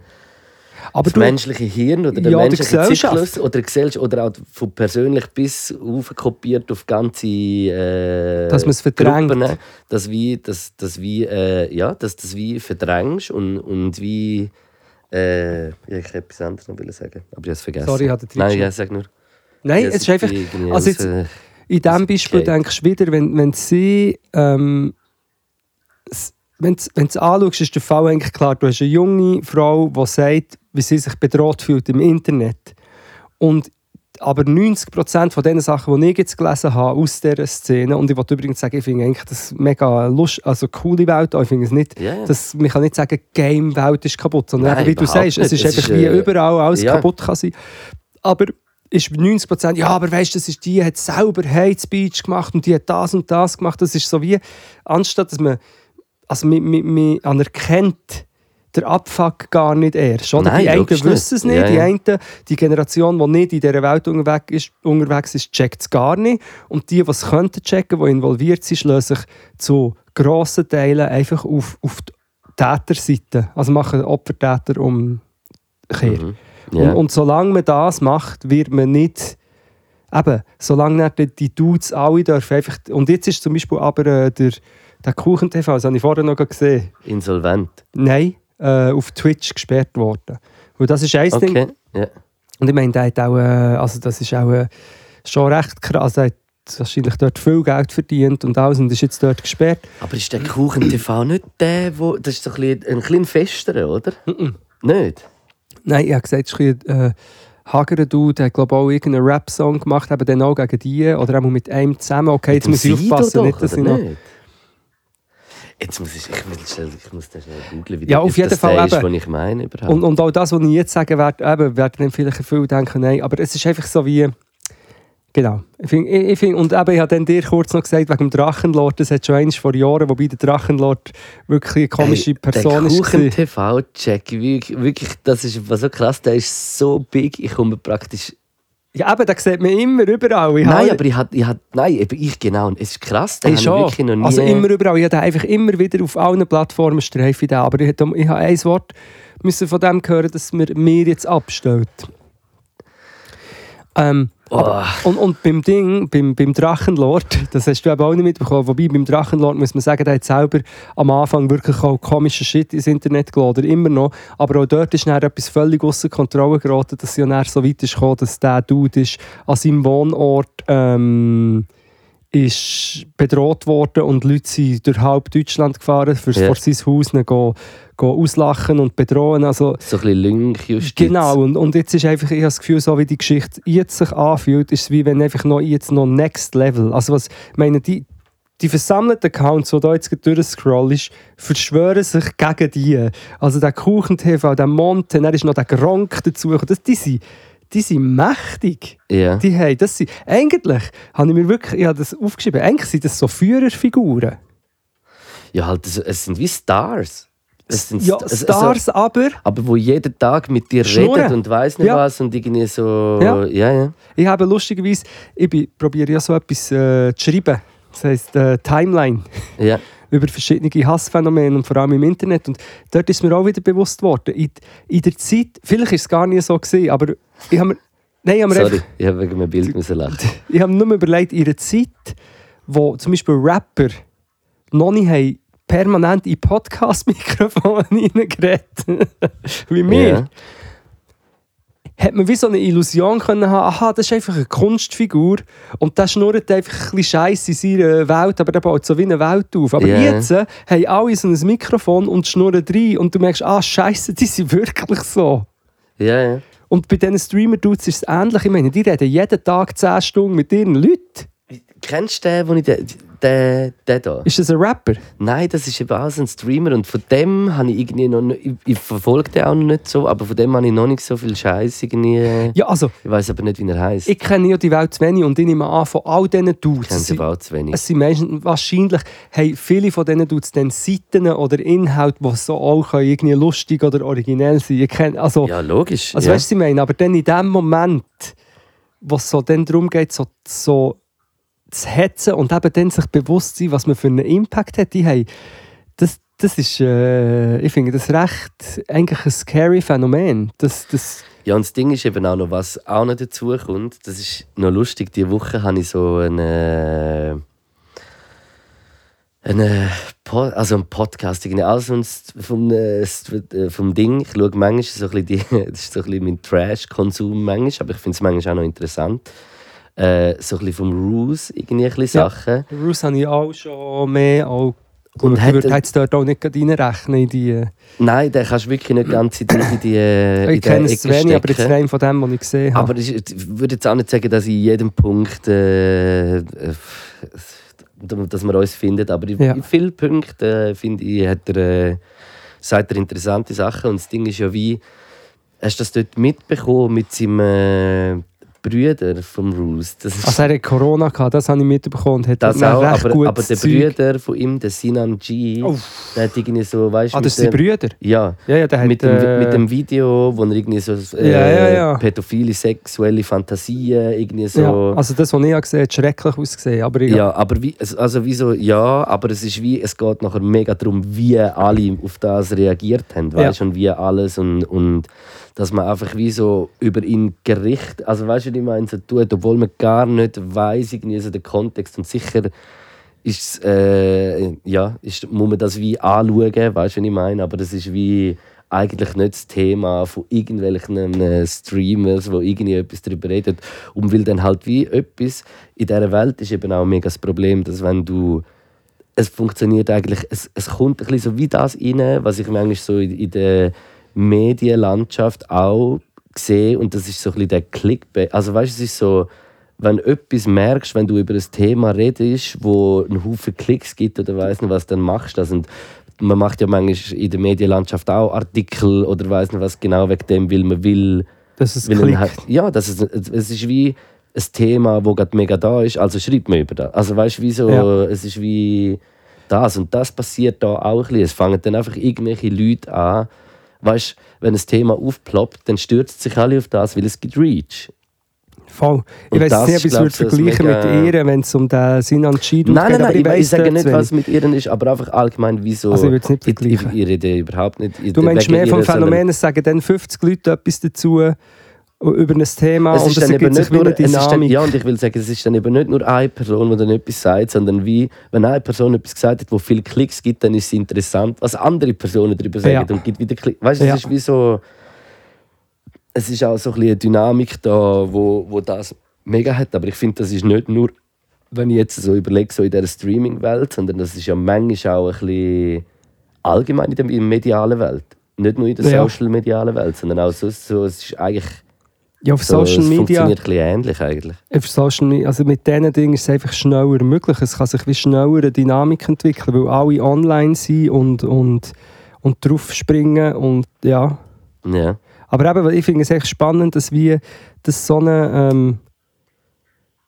aber das du, menschliche Hirn oder der Ja, die menschliche Gesellschaft. Zyklus oder die Gesellschaft oder auch von persönlich bis aufkopiert auf ganze äh, Dass man's verdrängt. Gruppen, dass wie, dass, dass wie, äh, ja, dass das wie verdrängst und, und wie äh, ich hätte etwas anderes noch sagen, aber ich habe es vergessen. Sorry, ich hatte Nein, schon. ja, sag nur. nein, es ist einfach, also jetzt- äh, In diesem Beispiel Okay. denkst du wieder, wenn, wenn sie, ähm, wenn du es anschaust, ist der Fall eigentlich klar. Du hast eine junge Frau, die sagt, wie sie sich bedroht fühlt im Internet. Und aber 90% von den Sachen, die ich jetzt gelesen habe aus dieser Szene, und ich wollte übrigens sagen, ich finde eigentlich das mega lust, also coole Welt, ich finde es nicht, ja. dass, man kann nicht sagen, Game-Welt ist kaputt, sondern Nein, wie du sagst, es nicht. ist Es einfach ist, wie äh, überall alles ja. kaputt kann sein. Aber ist 90 Prozent, ja, aber weißt du, das ist die, hat selber Hate Speech gemacht und die hat das und das gemacht. Das ist so wie, anstatt dass man, also man, man, man anerkennt der Abfuck gar nicht erst. Oder? Nein, die einen wissen es nicht. nicht, Ja, die, ja. einen, die Generation, die nicht in dieser Welt unterwegs ist, unterwegs ist checkt es gar nicht. Und die, die es könnten checken, die involviert sind, schließen sich zu grossen Teilen einfach auf, auf die Täterseite. Also machen Opfer-Täter umkehr. Mhm. Ja. Und, und solange man das macht, wird man nicht. Eben, solange nicht die Dudes alle dürfen einfach. Und jetzt ist zum Beispiel aber äh, der, der Kuchen-TV, das habe ich vorher noch gesehen. Insolvent. Nein, äh, auf Twitch gesperrt worden. Und das ist ein Ding. Okay. Ja. Und ich meine, der hat auch, äh, also das ist auch äh, schon recht krass. Hat wahrscheinlich dort viel Geld verdient und alles und ist jetzt dort gesperrt. Aber ist der Kuchen-TV nicht der, wo. Das ist doch ein bisschen, ein bisschen festerer, oder? Nicht? Nein, ich habe gesagt, es ist ein äh, hagerer Dude, hat glaube ich auch irgendeinen Rap-Song gemacht, eben dann auch gegen die oder auch mit einem zusammen. Okay, jetzt muss ich aufpassen, doch, nicht, dass ich noch... nicht? Jetzt muss ich, ich, muss schnell, ich muss schnell googeln, wie Ja, auf jeden das Fall ist, was ich meine überhaupt. Und, und auch das, was ich jetzt sage, eben, werden dann vielleicht viele denken, nein, aber es ist einfach so wie... Genau. Ich find, ich, ich find, und eben, ich habe dann dir kurz noch gesagt, wegen dem Drachenlord, das hat schon eins vor Jahren, wobei der Drachenlord wirklich eine komische Hey, Person der ist. Kuchen gewesen. TV check wirklich, das ist was so krass der ist so big ich komme praktisch Ja, eben, das sieht man immer überall. Ich nein habe- aber ich hat ich hat nein eben ich genau es ist krass den Hey, habe schon. ich wirklich noch nie Also immer überall. Ich habe einfach immer wieder auf allen Plattformen streife ich den. Aber ich, ich habe ein Wort müssen von dem hören, dass mir mir jetzt abstellt. Ähm, aber, und, und beim Ding, beim, beim Drachenlord, das hast du eben auch nicht mitbekommen, wobei beim Drachenlord muss man sagen, der hat selber am Anfang wirklich auch komischen Shit ins Internet geladen, immer noch, aber auch dort ist dann etwas völlig außer Kontrolle geraten, dass ja dann so weit ist gekommen, dass der Dude ist an seinem Wohnort ähm, ist bedroht worden und Leute sind durch halb Deutschland gefahren, für Ja. vor sein Haus go, go auslachen und bedrohen. Also, so ein bisschen Lynchjustiz Genau, und, und jetzt ist einfach, ich habe das Gefühl, so wie die Geschichte jetzt sich anfühlt, ist es wie wenn einfach noch jetzt noch Next Level. Also was, ich meine, die, die versammelten Accounts, die da jetzt durchscrollst, verschwören sich gegen die. Also der Kuchen-TV, der Monte, dann ist noch der Gronk dazu. Das, die, sind, die sind mächtig. Ja. Die haben, das sind, eigentlich habe ich mir wirklich ich habe das aufgeschrieben, eigentlich sind das so Führerfiguren. Ja, halt, es, sind wie Stars. Es sind Ja, Sta- es- Stars aber. aber wo jeden Tag mit dir Schnurren. redet und weiß nicht Ja. was und irgendwie so. Ja. ja. ja. Ich habe lustigerweise, ich bin- probiere ja so etwas äh, zu schreiben. Das heisst äh, Timeline. ja. über verschiedene Hassphänomene und vor allem im Internet. Und dort ist mir auch wieder bewusst worden, in, in der Zeit, vielleicht ist es gar nicht so gewesen, aber ich habe mir, nein, ich habe mir Sorry, einfach, ich habe wegen meinem Bild müssen lachen. ich habe mir nur überlegt, in einer Zeit, wo zum Beispiel Rapper noch nicht haben permanent in Podcast-Mikrofone reingeredet wie wir, Ja. Hat man wie so eine Illusion können haben, aha, das ist einfach eine Kunstfigur und der schnurrt einfach ein bisschen Scheiße in seiner Welt, aber der baut so wie eine Welt auf. Aber Ja. jetzt äh, haben alle so ein Mikrofon und schnurren rein und du merkst, ah, Scheiße, die sind wirklich so. Ja, ja. Und bei diesen Streamer-Dudes ist es ähnlich. Ich meine, die reden jeden Tag 10 Stunden mit ihren Leuten. Kennst du den, wo ich den, den, den da? Ist das ein Rapper? Nein, das ist eben ein Streamer und von dem habe ich irgendwie noch nicht, ich, ich verfolge den auch noch nicht so, aber von dem habe ich noch nicht so viel Scheiß irgendwie. Ja, also, Ich weiß aber nicht, wie er heißt. ich kenne ja die Welt zu wenig und ich nehme an, von all diesen Dudes. kenne es sie sind- aber auch zu wenig. Es sind Menschen, wahrscheinlich haben viele von denen Dudes dann Seiten oder Inhalte, die so auch irgendwie lustig oder originell sein können. Also, Ja, logisch. also ja. weißt du, was ich meine? Aber dann in dem Moment, wo es so dann darum geht, so, so zu hetzen und eben dann sich bewusst sein, was man für einen Impact hat, die haben, das, das ist, äh, ich finde das recht eigentlich ein scary Phänomen. Das, das, Ja, und das Ding ist eben auch noch, was auch noch dazu kommt, das ist noch lustig, diese Woche habe ich so eine, eine po also einen Podcast, irgendwie auch so vom, äh, äh, vom Ding. Ich schaue manchmal so ein bisschen, die, das ist so ein bisschen mein Trash-Konsum manchmal, aber ich finde es manchmal auch noch interessant. Äh, so ein bisschen vom Ruse, irgendwie ein bisschen Ja. Sachen. Bruce habe ich auch schon mehr auch Und ich hat- würde jetzt dort auch nicht reinrechnen in die... äh, Nein, den kannst du wirklich nicht ganz in die, in die, äh, ich kenne es zu wenig, aber jetzt rein von dem, was ich gesehen habe. Aber ich ich würde jetzt auch nicht sagen, dass ich in jedem Punkt, äh, dass man uns findet, aber in, Ja. in vielen Punkten äh, finde ich, hat er, sagt er interessante Sachen. Und das Ding ist ja wie, hast du das dort mitbekommen mit seinem Brüder vom Roos? Das ist Also er hat Corona gehabt, das habe ich mitbekommen und hat das auch, recht aber, aber der. Brüder von ihm, der Sinan G, der hat irgendwie so, weißt Ah, das sind Brüder? Ja, Ja, ja, der hat... mit, dem, äh, mit dem Video, wo er irgendwie so äh, Ja, ja, ja. pädophile sexuelle Fantasien irgendwie so. ja, also das, was ich gesehen habe, hat schrecklich ausgesehen. Aber ich, Ja, aber wie, also- also wieso, ja, aber es ist wie, es geht nachher mega darum, wie alle auf das reagiert haben, weißt du, und wie alles und, und dass man einfach wie so über ihn Gericht, also weißt du, wie ich meine, so tut, obwohl man gar nicht weiß irgendwie so den Kontext und sicher ist, äh, ja, ist, muss man das wie anschauen, weißt du, was ich meine, aber das ist wie eigentlich nicht das Thema von irgendwelchen äh, Streamers, wo irgendwie etwas darüber reden. Und weil dann halt wie etwas in dieser Welt ist eben auch mega das Problem, dass wenn du es funktioniert eigentlich, es, es kommt ein bisschen so wie das rein, was ich manchmal so in, in der Medienlandschaft auch sehe und das ist so ein bisschen der Clickbait. Also weißt du, es ist so, wenn du etwas merkst, wenn du über ein Thema redest, wo einen Haufen Klicks gibt oder weiß nicht was, dann machst du das. Und man macht ja manchmal in der Medienlandschaft auch Artikel oder weiß nicht was genau wegen dem, weil man will, dass es weil man klickt. halt, ja, das ist, es ist wie ein Thema, wo gerade mega da ist, also schreibt man über das. Also weißt du, wie so, Ja. es ist wie das und das passiert da auch ein bisschen. Es fangen dann einfach irgendwelche Leute an, weißt wenn ein Thema aufploppt, dann stürzt sich alle auf das, weil es gibt Reach. Voll. Ich Und weiß das nicht, ob ich es ich, vergleichen mit ihr, wenn es um den Chi geht. Nein, nein, nein, ich, ich, weiss sage nicht, was mit ihr ist, aber einfach allgemein, wieso. Also ich würde es nicht ich, ich, vergleichen. ich rede überhaupt nicht. Du meinst mehr vom Phänomen, es sagen dann 50 Leute etwas dazu über ein Thema Es und ist es dann eben nicht nur, es ist dann, Dynamik. ja, und ich will sagen, es ist dann eben nicht nur eine Person, die dann etwas sagt, sondern wie, wenn eine Person etwas gesagt hat, wo viele Klicks gibt, dann ist es interessant, was andere Personen darüber sagen Ja. und gibt wieder Klicks. Weißt du, Ja. es ist wie so, es ist auch so ein bisschen eine Dynamik da, wo, wo das mega hat, aber ich finde, das ist nicht nur, wenn ich jetzt so überlege, so in dieser Streaming-Welt, sondern das ist ja manchmal auch ein bisschen allgemein in der medialen Welt. Nicht nur in der Ja. social-medialen Welt, sondern auch so, so es ist eigentlich Ja, auf So, Social es Media, funktioniert ein bisschen ähnlich eigentlich. auf Social Media, also mit diesen Dingen ist es einfach schneller möglich. Es kann sich wie schneller eine Dynamik entwickeln, weil alle online sind und, und, und drauf springen und ja. Ja. Aber eben, ich finde es echt spannend, dass wir das so eine, ähm,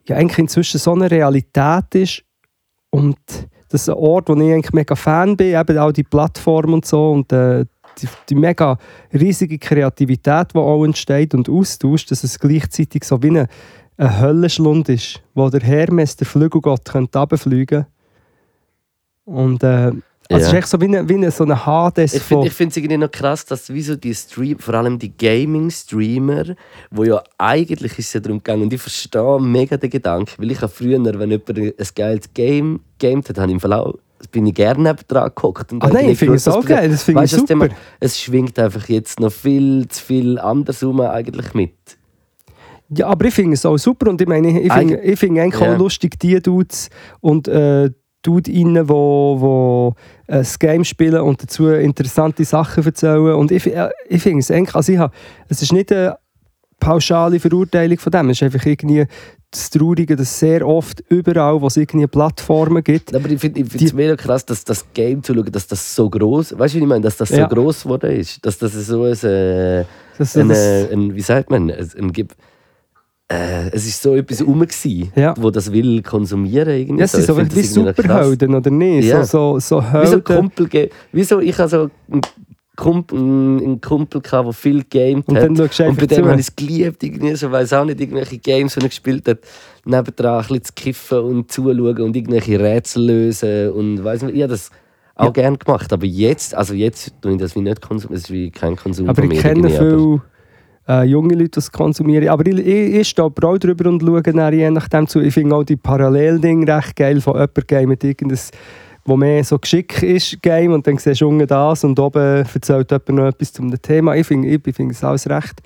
ja eigentlich inzwischen so eine Realität ist und das ist ein Ort, wo ich eigentlich mega Fan bin, eben auch die Plattform und so und äh, die, die mega riesige Kreativität, die auch entsteht und austauscht, dass es gleichzeitig so wie eine, ein Höllenschlund ist, wo der Hermes, der Flügelgott, könnte runterfliegen. Und äh, also es ist echt so wie, eine, wie eine, so eine Hades Ich finde es irgendwie noch krass, dass wieso die Stream, vor allem die Gaming-Streamer, wo ja eigentlich ist es ja darum gegangen, und ich verstehe mega den Gedanken, weil ich habe früher, wenn jemand ein geiles Game gamet hat, habe ich im Verlauf bin ich gerne dran gehockt. und Ah nein, ich finde es auch geil, das finde ich super. Thema, es schwingt einfach jetzt noch viel zu viel anderes herum eigentlich mit. Ja, aber ich finde es auch super und ich meine, ich finde ich finde eigentlich Ja. auch lustig, die Dudes und äh, Dude rein, wo, wo äh, das Game spielen und dazu interessante Sachen erzählen und ich, äh, ich finde es eigentlich, also ich habe, es ist nicht eine pauschale Verurteilung von dem, es ist einfach irgendwie das Traurige, dass sehr oft überall, wo es irgendwie Plattformen gibt, Aber ich finde es mega krass, dass das Game zu schauen, dass das so groß, weißt du, wie ich meine, dass das Ja. so groß geworden ist, dass das so ein, äh, dass ein, das, äh, ein wie sagt man, ein, ein, äh, es ist so etwas rum gsi, Ja. wo das will konsumieren irgendwie. ja, es sind so wie das. Superhelden, oder nicht? Ja. So, so, so Wie so Helden. Kumpel, ge- wieso ich habe so Kumpel, einen Kumpel gehabt, der viel gamed Und hat. und bei dem zu. habe ich es geliebt, irgendwie, so weiß auch nicht, irgendwelche Games, die er gespielt hat, nebendran ein bisschen zu kiffen und zuschauen und irgendwelche Rätsel lösen und weiss nicht, ich habe das auch Ja. gerne gemacht, aber jetzt, also jetzt tue ich das wie nicht konsumieren, es ist wie kein Konsum Aber ich kenne viele äh, junge Leute, die es konsumieren. Aber ich, ich, ich stehe auch drüber und schaue dann je nachdem zu. Ich finde auch die Paralleldinge recht geil von jemandem Game mit irgendeinem, wo mehr so geschickt ist, Game, und dann siehst du unten das und oben erzählt jemand noch etwas zum Thema. Ich finde ich finde es alles recht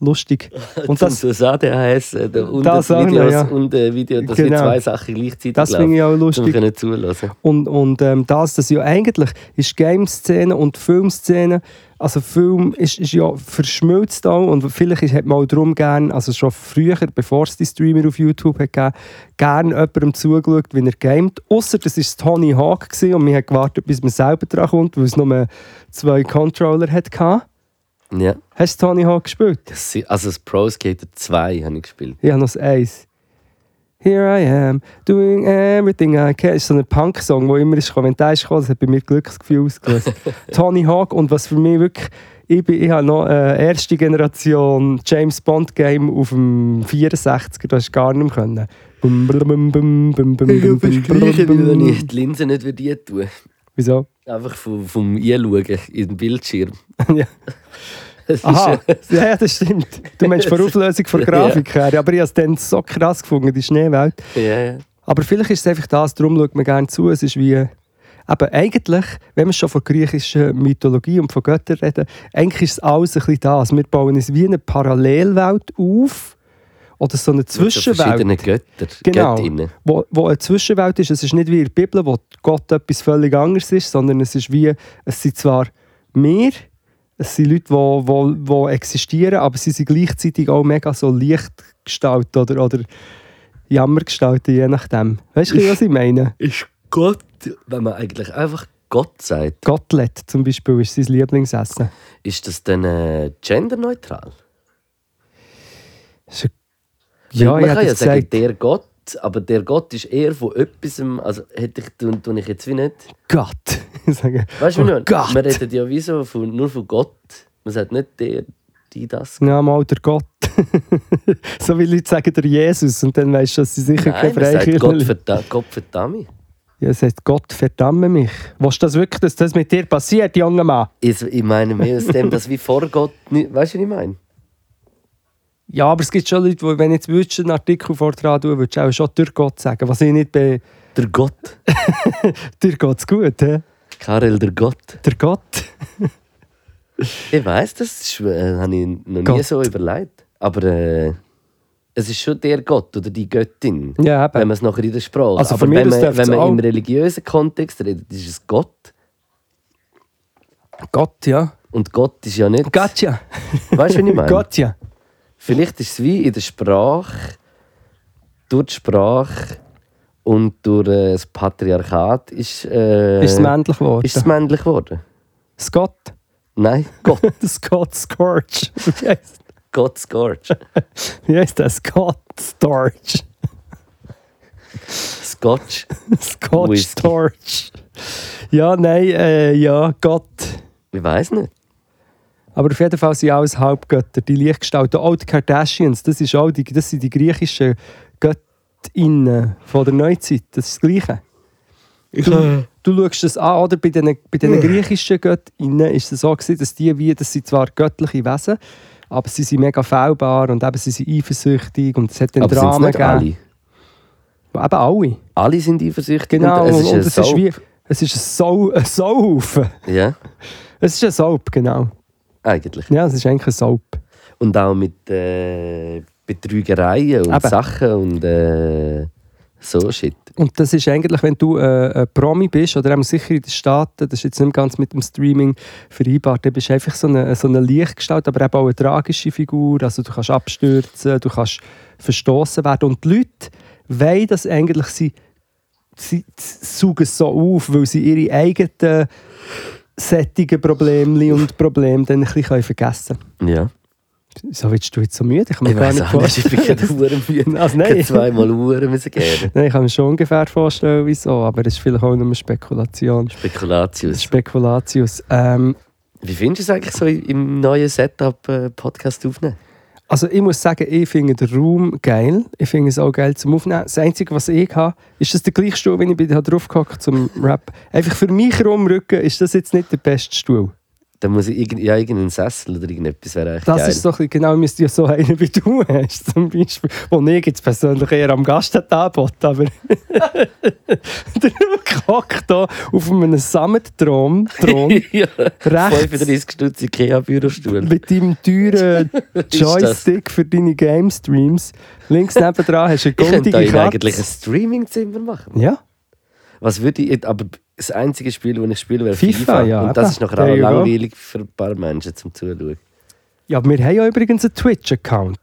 lustig. Und das, das ADHS äh, und Das Videos ja. und äh, Video, dass Genau. wir zwei Sachen gleichzeitig das finde ich auch um lustig. können zulassen. Und, und ähm, das, das ja eigentlich ist Game-Szene und Filmszene, also Film ist, ist ja verschmilzt auch und vielleicht ist, hat man auch darum gern, also schon früher, bevor es die Streamer auf YouTube hat gegeben, gern jemandem zugeschaut, wie er gamet. Ausser das war Tony Hawk gewesen und man hat gewartet, bis man selber dran kommt, weil es nur zwei Controller hatte. Ja. Hast du Tony Hawk gespielt? Das, also das Pro Skater 2 habe ich gespielt. Ich habe noch das Eis. Here I am, doing everything I can. Das ist so ein Punk-Song, der immer ins Kommentar ist gekommen. Das hat bei mir Glücksgefühl ausgelöst. Tony Hawk und was für mich wirklich... Ich, bin, ich habe noch äh, erste Generation James Bond Game auf dem 64er, das hast du gar nicht mehr können. Bum, bum, bum, bum, bum, bum, bum, bum, Gleiche, wenn ich die Linse nicht wie die tue. Wieso? Einfach vom, vom Einschauen in den Bildschirm. ja. Ist, Aha, äh, ja, das stimmt. Du meinst von Auflösung von Grafik her. Aber ich habe es dann so krass gefunden, die Schneewelt. ja. Aber vielleicht ist es einfach das, darum schaut man gerne zu. Es ist wie. Aber eigentlich, wenn wir schon von griechischer Mythologie und von Göttern reden, eigentlich ist es alles ein bisschen das. Wir bauen es wie eine Parallelwelt auf. Oder so eine Mit so Zwischenwelt. Götter, Genau. Göttinnen. Wo, wo eine Zwischenwelt ist. Es ist nicht wie in der Bibel, wo Gott etwas völlig anderes ist, sondern es ist wie, es sind zwar wir, es sind Leute, die wo, wo existieren, aber sie sind gleichzeitig auch mega so Lichtgestalt oder, oder Jammergestalten, je nachdem. Weißt du, was ich meine? Ist Gott, wenn man eigentlich einfach Gott sagt, Gottlet zum Beispiel ist sein Lieblingsessen. ist das dann äh, genderneutral? Ist Ja, man ich kann ja jetzt sagen, gesagt, der Gott, aber der Gott ist eher von etwas, also hätte ich, tue, tue ich jetzt wie nicht. Gott. Ich sage, Weißt du, oh wie man- Gott. man redet ja wie so von, nur von Gott. Man sagt nicht der, die, das. Ja, mal der Gott. so wie Leute sagen der Jesus und dann weißt du, dass sie sicher Nein, kein man sagt Gott, verda Gott verdamme. Ja, es heißt Gott verdamme mich. Willst du das wirklich, dass das mit dir passiert, junger Mann? Ich, ich meine mehr aus dem, dass wie vor Gott nicht, weißt du, was ich meine? Ja, aber es gibt schon Leute, die, wenn ich jetzt würdest, einen Artikel vortragen würde, würdest du auch schon durch Gott sagen. Was ich nicht bin, Der Gott. dir geht's gut, hä? Karel der Gott. Der Gott. Ich weiß, das ist, äh, habe ich noch nie Gott. so überlegt. Aber äh, es ist schon der Gott oder die Göttin. Ja, Wenn man es nachher in der Sprache. Also Aber von mir wenn man, wenn man auch- im religiösen Kontext redet, ist es Gott. Gott, ja. Und Gott ist ja nicht. Gotcha. Weißt du, was ich meine? Gotcha. Vielleicht ist es wie in der Sprache, durch die Sprache und durch äh, das Patriarchat ist, äh, ist es männlich geworden? ist es männlich geworden. Scott? Nein, Gott, Scott Scorch. Wie heisst, Gott Scorch. wie heisst der? Scott Storch. Scotch. Scott Whisky. Storch. Ja, nein, äh, ja, Gott. Ich weiß nicht. Aber auf jeden Fall sind alles Halbgötter, die Lichtgestalten. Auch die Kardashians, das, ist auch die, das sind die griechischen Göttinnen von der Neuzeit. Das ist das Gleiche. Du, du schaust das an, oder? Bei den, bei den griechischen Göttinnen ist es so, gewesen, dass die wie, das sind zwar göttliche Wesen, aber sie sind mega fehlbar und eben sie sind eifersüchtig und es hat dann Aber sind es Drama gegeben. alle? Eben alle. Alle sind eifersüchtig. Genau, und es ist und ein es ist wie, es ist ein, Sau, ein Sauhaufen. Ja, Es ist ein Soap, genau. eigentlich. Ja, es ist eigentlich ein Soap. Und auch mit äh, Betrügereien und Eben. Sachen und äh, so Shit. Und das ist eigentlich, wenn du äh, ein Promi bist, oder eben sicher in den Staaten, das ist jetzt nicht ganz mit dem Streaming vereinbar, dann bist du einfach so eine, so eine Lichtgestalt, aber eben auch eine tragische Figur. Also du kannst abstürzen, du kannst verstoßen werden. Und die Leute wollen das eigentlich, sie, sie saugen es so auf, weil sie ihre eigenen sättigen Probleme und Probleme dann ein bisschen vergessen können. Ja. So willst du jetzt so müde? Ich kann mir Ich gar nicht auch nicht, ich bin vorstellen. keine Uhrenmüde. Also Ich nein. hätte zweimal Uhren müssen geben. Nein, ich kann mir schon ungefähr vorstellen, wieso, aber das ist vielleicht auch nur Spekulation. Spekulatius. Spekulatius. Ähm, Wie findest du es eigentlich so im neuen Setup äh, Podcast aufnehmen? also ich muss sagen, ich finde den Raum geil. Ich finde es auch geil zum Aufnehmen. Das Einzige, was ich habe, ist das der gleiche Stuhl, wenn ich bei dir draufgehockt zum Rap. Einfach für mich rumrücken ist das jetzt nicht der beste Stuhl. Dann muss ich irgend, ja, irgendeinen Sessel oder irgendetwas wäre eigentlich Das geil. ist bisschen, genau, müsste ja so einen wie du hast, zum Beispiel. Wo ich jetzt persönlich eher am Gast hat angeboten, aber der gehockt hier auf einem Sammetthron, Thron, ja, rechts 35 Stutz Ikea-Bürostuhl. mit deinem teuren? Joystick für deine Game Streams. Links nebendran hast du eine Ich könnte goldige da Katze. eigentlich ein Streamingzimmer machen. Ja, Was würde ich, aber das einzige Spiel, das ich spiele, wäre FIFA, FIFA. ja, Und das eben. ist go. langweilig für ein paar Menschen zum Zuschauen. ja aber wir haben ja übrigens einen Twitch-Account.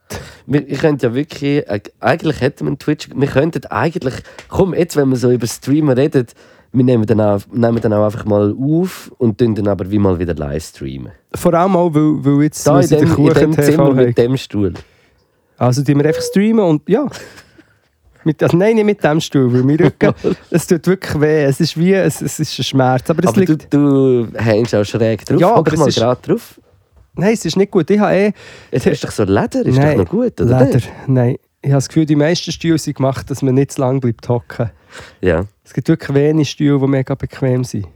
Wir, ich könnte ja wirklich, äh, eigentlich hätten wir einen Twitch, wir könnten eigentlich, komm, jetzt wenn wir so über Streamen reden, wir nehmen dann, auch, nehmen dann auch einfach mal auf und tun dann aber wie mal wieder live streamen. Vor allem auch, weil, weil jetzt Da in dem, in dem Zimmer haben. mit dem Stuhl. Also die wir einfach streamen und ja. Mit, also nein, nicht mit dem Stuhl, weil mir Rücken, es tut wirklich weh. Es ist wie, es, es ist ein Schmerz. Aber es Aber du, liegt... du hängst auch schräg drauf. Ja, aber es mal gerade drauf. Nein, es ist nicht gut. Ich habe eh... Jetzt hast du doch so Leder, ist nein, doch noch gut, oder Leder. nicht? Nein. Ich habe das Gefühl, die meisten Stühle sind gemacht, dass man nicht zu lange bleibt hocken. Ja. Es gibt wirklich wenige Stühle, die mega bequem sind.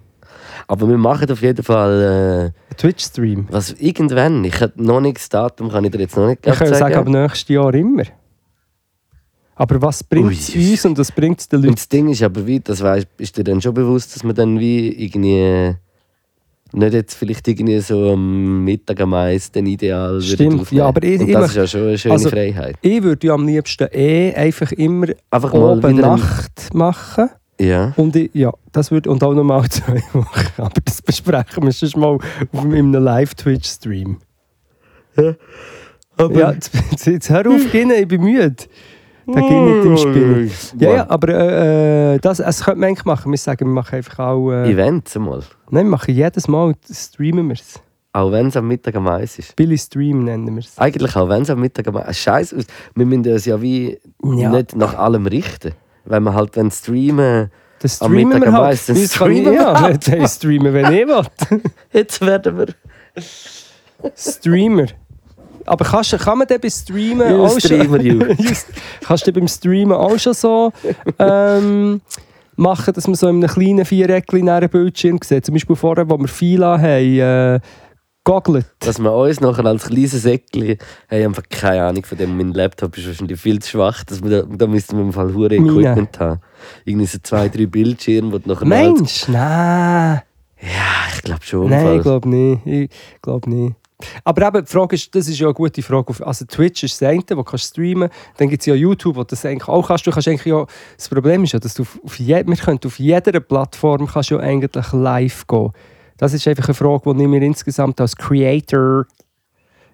Aber wir machen auf jeden Fall, Ein Twitch-Stream. äh, was irgendwann, ich habe noch nicht das Datum, kann ich dir jetzt noch nicht Ich gerade kann ja sagen. sagen, ab nächstes Jahr immer. Aber was bringt es uns und was bringt es den Und Leuten? das Ding ist aber wie, das weißt, ist dir dann schon bewusst, dass man dann wie irgendwie nicht jetzt vielleicht irgendwie so am Mittag am Eis den Ideal Stimmt, ja, aber ich- Und ich das mach- ist ja schon eine schöne also- Freiheit. Ich würde ja am liebsten eh einfach immer Einfach oben Nacht machen. Ja. Und ich, ja, das würde und auch nochmal zwei Wochen. Aber das besprechen wir sonst mal auf in einem Live-Twitch-Stream. Aber Ja, jetzt, jetzt, hör auf, ich bin müde. Da geht nicht im Spinnen. Ja, ja, aber äh, äh, das, das könnte man eigentlich machen. Wir sagen, wir machen einfach auch. Äh, Events mal. nein, wir machen jedes Mal, streamen wir es. Auch wenn es am Mittag am Eis ist. Billy Stream nennen wir es. Eigentlich auch wenn es am Mittag am Eis Scheiße, wir müssen uns ja wie Ja. nicht nach allem richten. Wenn wir halt wenn streamen, Das Am streamen Mittag wir am halt. meisten Wie kann ich- streamen wir Ja, halt. dann streamen, wenn ich will. jetzt werden wir Streamer. Aber kannst, kann man den bei Streamen You auch Streamer, schon... kannst du beim Streamen auch schon so ähm, machen, dass man so in einem kleinen Viereckchen in einem Bildschirm sieht? Zum Beispiel vorher, wo wir Fila haben, äh, goggelt. dass wir uns nachher als kleines Säckchen haben einfach keine Ahnung von dem. Mein Laptop ist wahrscheinlich viel zu schwach. Dass wir da, da müssten wir im Fall hure. Equipment haben. Irgendwie so zwei, drei Bildschirme, wo du nachher Mensch, nein. Ja, ich glaube schon. Nein, ich glaube nicht. Ich glaube nicht. Aber eben, die Frage ist, das ist ja eine gute Frage. Also Twitch ist das eine, wo du streamen Dann gibt es ja YouTube, wo das eigentlich auch kannst. Du kannst eigentlich ja, das Problem ist ja, dass du auf, je, wir können auf jeder Plattform kannst ja eigentlich live gehen. Das ist einfach eine Frage, die ich mir insgesamt als Creator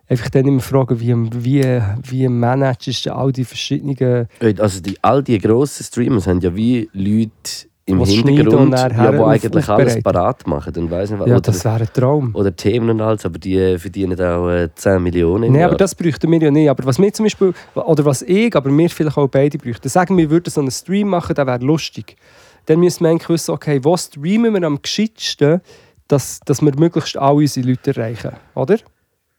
einfach dann immer fragen, wie, wie, wie managst du all die verschiedenen... Also die, all die grossen Streamers haben ja wie Leute im Was Hintergrund, und ja, wo eigentlich alles parat machen. Dann weiss nicht, was- Ja, oder, das wäre ein Traum. oder Themen und alles, aber die verdienen auch äh, 10 Millionen. Nein, aber das bräuchten wir ja nicht. Aber was wir zum Beispiel, oder was ich, aber wir vielleicht auch beide bräuchten, sagen wir würden so einen Stream machen, der wäre lustig. Dann müssen wir eigentlich wissen, okay, wo streamen wir am gescheitsten, dass, dass wir möglichst alle unsere Leute erreichen. Oder?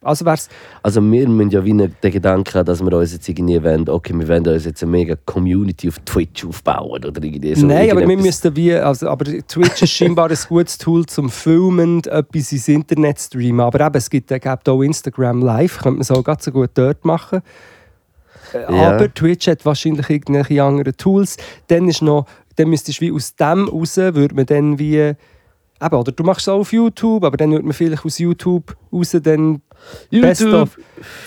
Also wäre es... Also wir müssen ja wie den Gedanken haben, dass wir uns jetzt irgendwie wollen, okay, wir wollen uns jetzt eine mega Community auf Twitch aufbauen oder irgendwie so. Nein, aber wir müssten wie... Also, aber Twitch ist scheinbar ein gutes Tool zum Filmen, etwas ins Internet streamen. Aber eben, es gibt, gibt auch Instagram Live, könnte man es auch ganz so gut dort machen. Äh, Ja. Aber Twitch hat wahrscheinlich irgendwelche anderen Tools. Dann ist noch, dann müsstest du wie aus dem raus, würde man dann wie, eben, oder du machst es auch auf YouTube, aber dann würde man vielleicht aus YouTube raus dann Best YouTube, of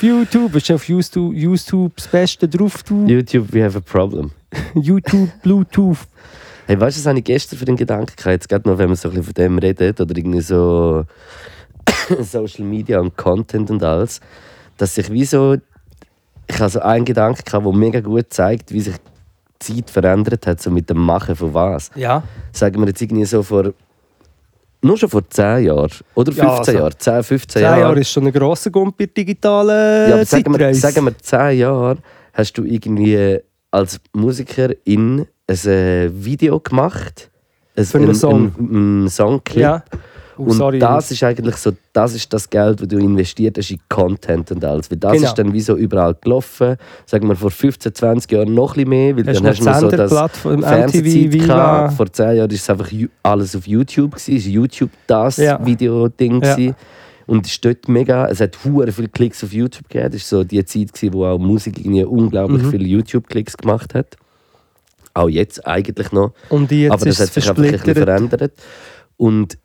YouTube, willst du auf YouTube, YouTube das Beste drauf tun? YouTube, we have a problem. YouTube, Bluetooth. Hey, weißt du, das habe ich gestern für den Gedanken gehabt, jetzt gerade noch, wenn man so ein bisschen von dem redet oder irgendwie so Social Media und Content und alles, dass sich wie so, ich habe so einen Gedanken gehabt, der mega gut zeigt, wie sich die Zeit verändert hat, so mit dem Machen von was. Ja. Sagen wir jetzt irgendwie so vor, nur schon vor 10 Jahren oder 15 Ja, also, Jahren, 10, 15 Zehn Jahre. Jahre ist schon ein grosser Gump bei digitalen Ja, aber sagen wir, sagen wir 10 Jahre hast du irgendwie als Musikerin ein äh, Video gemacht, ein, Für einen Song. ein, ein Songclip. Ja. Oh, und sorry. das ist eigentlich so, das ist das Geld, das du investiert hast in Content und alles. Weil das Genau. ist dann wie so überall gelaufen. Sagen wir vor 15, 20 Jahren noch ein bisschen mehr, weil Hast dann hast du so das Fernsehzeit gehabt. Vor 10 Jahren war es einfach alles auf YouTube. Gewesen. Ist YouTube das Ja. Video-Ding Ja. gewesen. Und es ist dort mega, es hat hure viele Klicks auf YouTube gegeben. Das war so die Zeit, gewesen, wo auch Musik irgendwie unglaublich Mhm. viele YouTube-Klicks gemacht hat. Auch jetzt eigentlich noch. Und jetzt Aber das hat sich einfach ein bisschen verändert. Und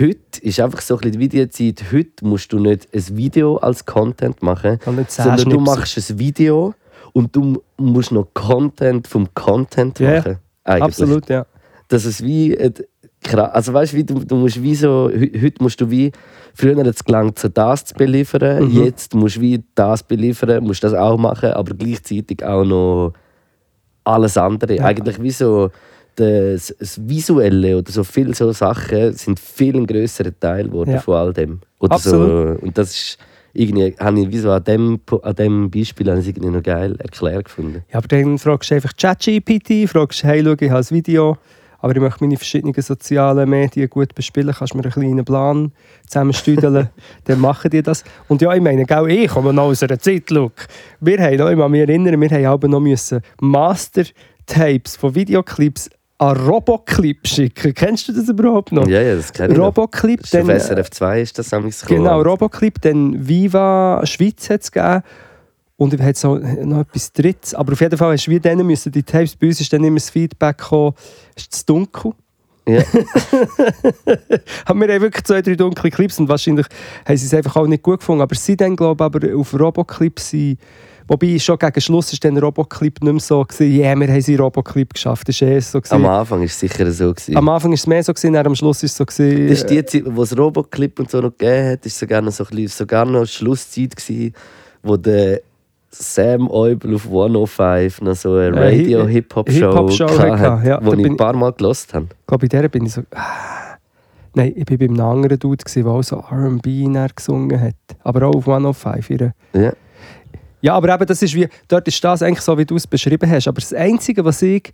heute ist einfach so ein bisschen wie die Zeit, heute musst du nicht ein Video als Content machen, Sondern du machst ein Video und du musst noch Content vom Content Ja, machen. Eigentlich. Absolut, ja. Das ist wie. Also weißt du, wie du, du musst wie so. heu- Heute musst du wie. Früher hat es gelangt, so das zu beliefern. Mhm. Jetzt musst du wie das beliefern, musst das auch machen, aber gleichzeitig auch noch alles andere. Ja. Eigentlich wie so. Das, das Visuelle oder so viele so Sachen sind viel ein grösserer Teil geworden Ja. von all dem. Oder Absolut. So, und das ist irgendwie, habe ich wie so an dem, an dem Beispiel habe ich irgendwie noch geil erklärt gefunden. ja. Aber dann fragst du einfach ChatGPT, fragst, hey, schau, ich habe ein Video, aber ich möchte meine verschiedenen sozialen Medien gut bespielen, kannst du mir einen kleinen Plan zusammenstüdeln, dann machen die das. Und ja, ich meine, gell, ich komme noch aus einer Zeit, look. Wir haben noch, ich kann mich erinnern, wir haben aber noch müssen Master-Tapes von Videoclips an Roboclip schicken. Kennst du das überhaupt noch? Ja, ja, das kenne ich noch. Roboclip, Das ist auf dann, SRF 2 ist das damals Genau. Roboclip, dann Viva Schweiz hat es gegeben. Und es hat so noch etwas Drittes. Aber auf jeden Fall hast wie denen müssen die Tapes, bei uns ist dann immer das Feedback gekommen, es ist zu dunkel. Ja. haben wir wirklich zwei, drei dunkle Clips und wahrscheinlich haben sie es einfach auch nicht gut gefunden. Aber sie dann, glaube ich, aber auf Roboclip sind, wobei schon gegen Schluss ist dann Roboclip nicht mehr so gewesen, ja, wir haben sie Roboclip geschafft. Das war eher so. Am. Anfang war es sicher so. Gewesen. Am Anfang war es mehr so, gewesen, am Schluss ist es so. Gewesen, das ist die Zeit, wo es Roboclip und so noch gegeben hat, ist sogar noch, so ein bisschen, sogar noch Schlusszeit gewesen, wo der Sam Eubel auf 105 noch so eine Äh, Hi- Radio-Hip-Hop-Show Hip-Hop-Show gehabt hatte, ja. wo ich ein paar Mal gelost habe. Ich glaube, bei der bin ich so. Ah. Nein, ich war bei einem anderen Dude, der auch so RB gesungen hat. Aber auch auf 105. Ihre. Ja. Ja, aber eben, das ist wie, dort ist das eigentlich so, wie du es beschrieben hast. Aber das Einzige, was ich.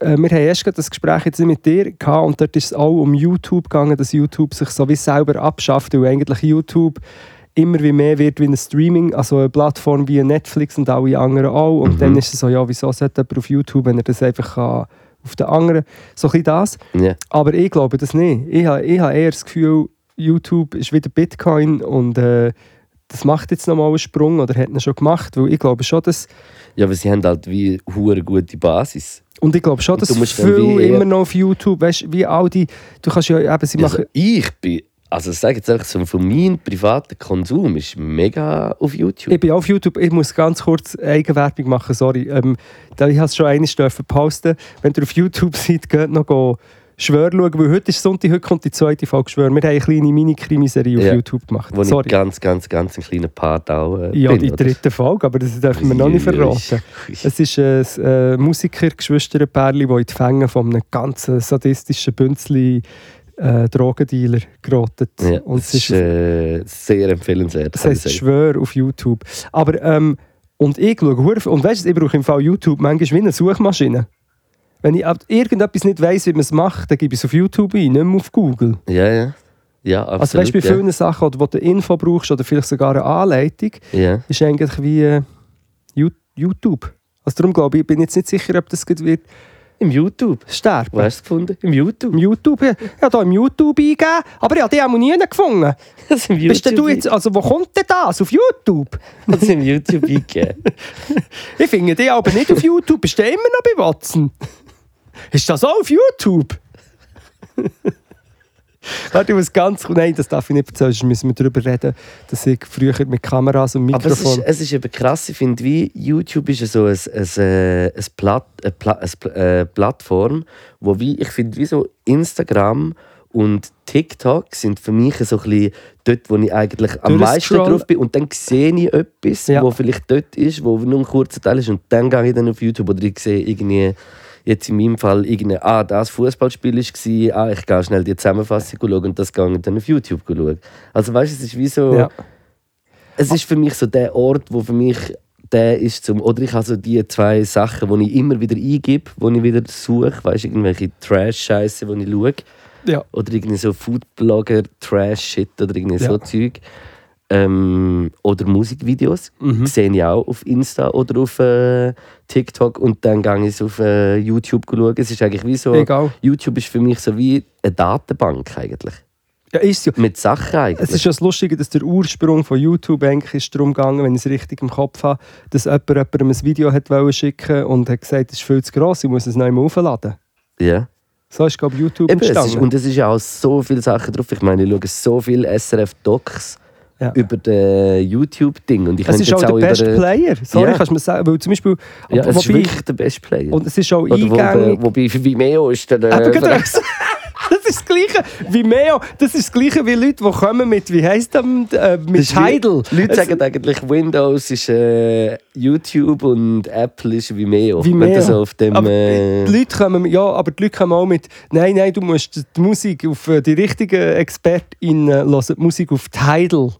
Äh, wir haben erst gerade das Gespräch jetzt mit dir gehabt und dort ist es auch um YouTube gegangen, dass YouTube sich so wie selber abschafft, weil eigentlich YouTube immer wie mehr wird wie eine Streaming, also eine Plattform wie Netflix und alle anderen auch. Und Mhm. dann ist es so, ja, wieso sollte jemand auf YouTube, wenn er das einfach kann, auf den anderen, so ein bisschen das. Ja. Aber ich glaube das nicht. Ich habe, ich habe eher das Gefühl, YouTube ist wieder Bitcoin und äh, das macht jetzt nochmal einen Sprung oder hat ihn schon gemacht, weil ich glaube schon, dass ja, aber sie haben halt wie eine gute Basis. und ich glaube schon, dass du eher- immer noch auf YouTube, weißt du, wie all die, du kannst ja eben, sie Also machen, ich bin, also ich sage jetzt einfach, so von meinem privaten Konsum ist mega auf YouTube. ich bin auf YouTube, ich muss ganz kurz Eigenwerbung machen, sorry, ähm, da, ich habe es schon einmal dürfen posten, wenn ihr auf YouTube seid, geht noch go Schwör schauen, weil heute ist Sonntag, heute kommt die zweite Folge Schwör. Wir haben eine kleine Mini-Krimiserie auf Ja. YouTube gemacht. Wo Sorry. ich ganz, ganz, ganz einen kleinen Part auch äh, Ja, bin, die dritte Folge, aber das dürfen wir noch nicht verraten. Es ist ein äh, Musiker-Geschwisterpärli, das in die Fänge von einem ganz sadistischen Bünzli äh, Drogendealer gerottet. Ja, Und das ist äh, sehr empfehlenswert. Das sagen. Schwör auf YouTube. Aber, ähm, und ich schaue, und weißt du, ich brauche im Fall YouTube manchmal wie eine Suchmaschine. Wenn ich irgendetwas nicht weiss, wie man es macht, dann gebe ich es auf YouTube ein, nicht mehr auf Google. Ja, ja. Ja, absolut. also weißt du, bei ja. vielen Sachen, wo du Info brauchst oder vielleicht sogar eine Anleitung, Ja. ist eigentlich wie äh, YouTube. Also darum glaube ich, ich bin jetzt nicht sicher, ob das wird Im YouTube. sterben. Wo hast du es gefunden? Im YouTube. Im YouTube, ja, ich habe hier im YouTube eingegeben, aber ich habe die auch nie gefunden. Das im Bist denn du jetzt, also wo kommt denn das? Auf YouTube? Das im YouTube eingegeben. Ich finde die aber nicht auf YouTube. Bist du immer noch bei Watson? Ist das auch auf YouTube? Warte, ich muss ganz... Nein, das darf ich nicht erzählen, sonst müssen wir darüber reden, dass ich früher mit Kameras und Aber es Mikrofon... ist, es ist eben krass, ich finde, wie YouTube ist so ein, ein, äh, ein, Platt, eine, eine äh, Plattform, wo wie, ich finde, wie so Instagram und TikTok sind für mich so ein bisschen dort, wo ich eigentlich am meisten drauf bin und dann sehe ich etwas, Ja. wo vielleicht dort ist, wo nur ein kurzer Teil ist und dann gehe ich dann auf YouTube oder ich sehe irgendwie jetzt in meinem Fall irgendwie, ah, das Fußballspiel war, ah, ich gehe schnell die Zusammenfassung schauen und das gehe ich dann auf YouTube schauen. Also weißt du, es ist wie so ja. es ist für mich so der Ort, wo für mich der ist zum oder ich habe so die zwei Sachen, die ich immer wieder eingebe, wo ich wieder suche, weißt du, irgendwelche Trash-Scheiße, die ich schaue ja. oder irgendwie so Foodblogger Trash-Shit oder irgendwie so Ja. Zeug ähm, oder Musikvideos Mhm. sehe ich auch auf Insta oder auf äh, TikTok und dann gehe ich es auf äh, YouTube schauen. Es ist eigentlich wie so Egal. YouTube ist für mich so wie eine Datenbank eigentlich Ja, ist ja. mit Sachen eigentlich. Es ist ja das Lustige, dass der Ursprung von YouTube eigentlich ist darum gegangen, wenn ich es richtig im Kopf habe, dass jemand jemandem ein Video hat schicken und hat gesagt, es ist viel zu gross, ich muss es noch einmal aufladen. ja. So ist, glaube ich, YouTube Eben, es ist, und es ist ja auch so viele Sachen drauf. Ich meine, ich schaue so viele SRF-Docs Ja. über den YouTube-Ding. Und ich Es ist auch der auch best über den- Player. Sorry, Ja. kannst du mir sagen. Weil zum Beispiel, Ja, es ist wirklich der Best Player. und es ist auch Oder wo, eingängig. wobei für Vimeo ist der... Aber Äh, das das ist das Gleiche wie Meo. Das ist das Gleiche wie Leute, die kommen mit, wie heisst das, äh, mit das ist wie-. Leute sagen eigentlich, Windows ist äh, YouTube und Apple ist Vimeo. Vimeo. So auf dem... Aber äh, die Leute kommen, ja, aber die Leute kommen auch mit, nein, nein, du musst die Musik auf äh, die richtigen ExpertInnen hören, die Musik auf Tidal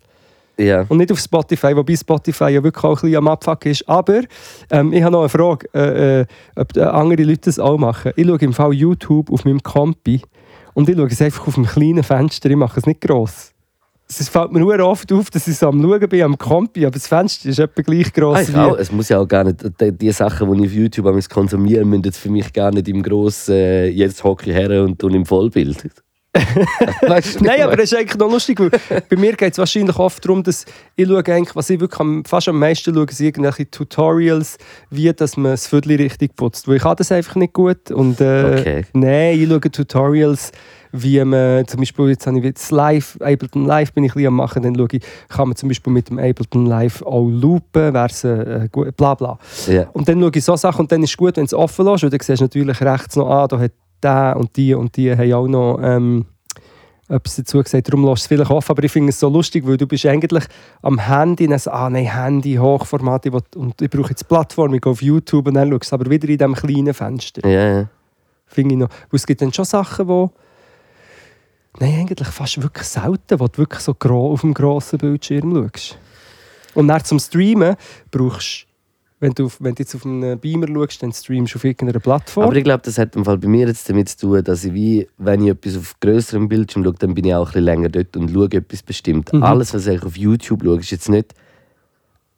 ja. und nicht auf Spotify, wobei Spotify ja wirklich auch ein bisschen am Abfuck ist. Aber ähm, ich habe noch eine Frage, äh, äh, ob äh, andere Leute das auch machen. Ich schaue im Fall YouTube auf meinem Kompi und ich schaue es einfach auf einem kleinen Fenster, ich mache es nicht gross. Es fällt mir nur oft auf, dass ich so am Schauen bin am Kompi, aber das Fenster ist etwa gleich gross Ah, ich wie... auch. Es muss ja auch gar nicht, die, die Sachen, die ich auf YouTube konsumiere, müssen jetzt für mich gar nicht im grossen, äh, jetzt hocke ich her und, und im Vollbild. weißt du, Nein, aber das ist eigentlich noch lustig, weil bei mir geht es wahrscheinlich oft darum, dass ich schaue eigentlich, was ich wirklich am, fast am meisten schaue, sind irgendwelche Tutorials, wie dass man das Viertel richtig putzt. Weil ich kann das einfach nicht gut. Und, äh, Okay. Nein, ich schaue Tutorials, wie man zum Beispiel, jetzt habe ich jetzt Live, Ableton Live bin ich ein bisschen am machen, dann schaue ich, kann man zum Beispiel mit dem Ableton Live auch loopen, wäre es äh, gut, bla bla. Ja. Und dann schaue ich so Sachen und dann ist es gut, wenn es offen lässt, weil dann siehst du natürlich rechts noch, ah, da hat der und die und die haben auch noch ähm, etwas dazu gesagt, darum lässt du es vielleicht offen, aber ich finde es so lustig, weil du bist eigentlich am Handy, dann so, ah nein, Handy, Hochformat, ich will, und ich brauche jetzt Plattform, ich gehe auf YouTube und dann schaust du aber wieder in diesem kleinen Fenster. Ja, ja. Finde ich noch. Weil es gibt dann schon Sachen, wo Nein, eigentlich fast wirklich selten, wo du wirklich so auf dem grossen Bildschirm schaust. Und dann zum Streamen brauchst wenn du, wenn du jetzt auf einem Beamer schaust, dann streamst du auf irgendeiner Plattform. Aber ich glaube, das hat im Fall bei mir jetzt damit zu tun, dass ich wie, wenn ich etwas auf größerem Bildschirm schaue, dann bin ich auch ein bisschen länger dort und schaue etwas bestimmt. Mhm. Alles, was ich auf YouTube schaue, ist jetzt nicht.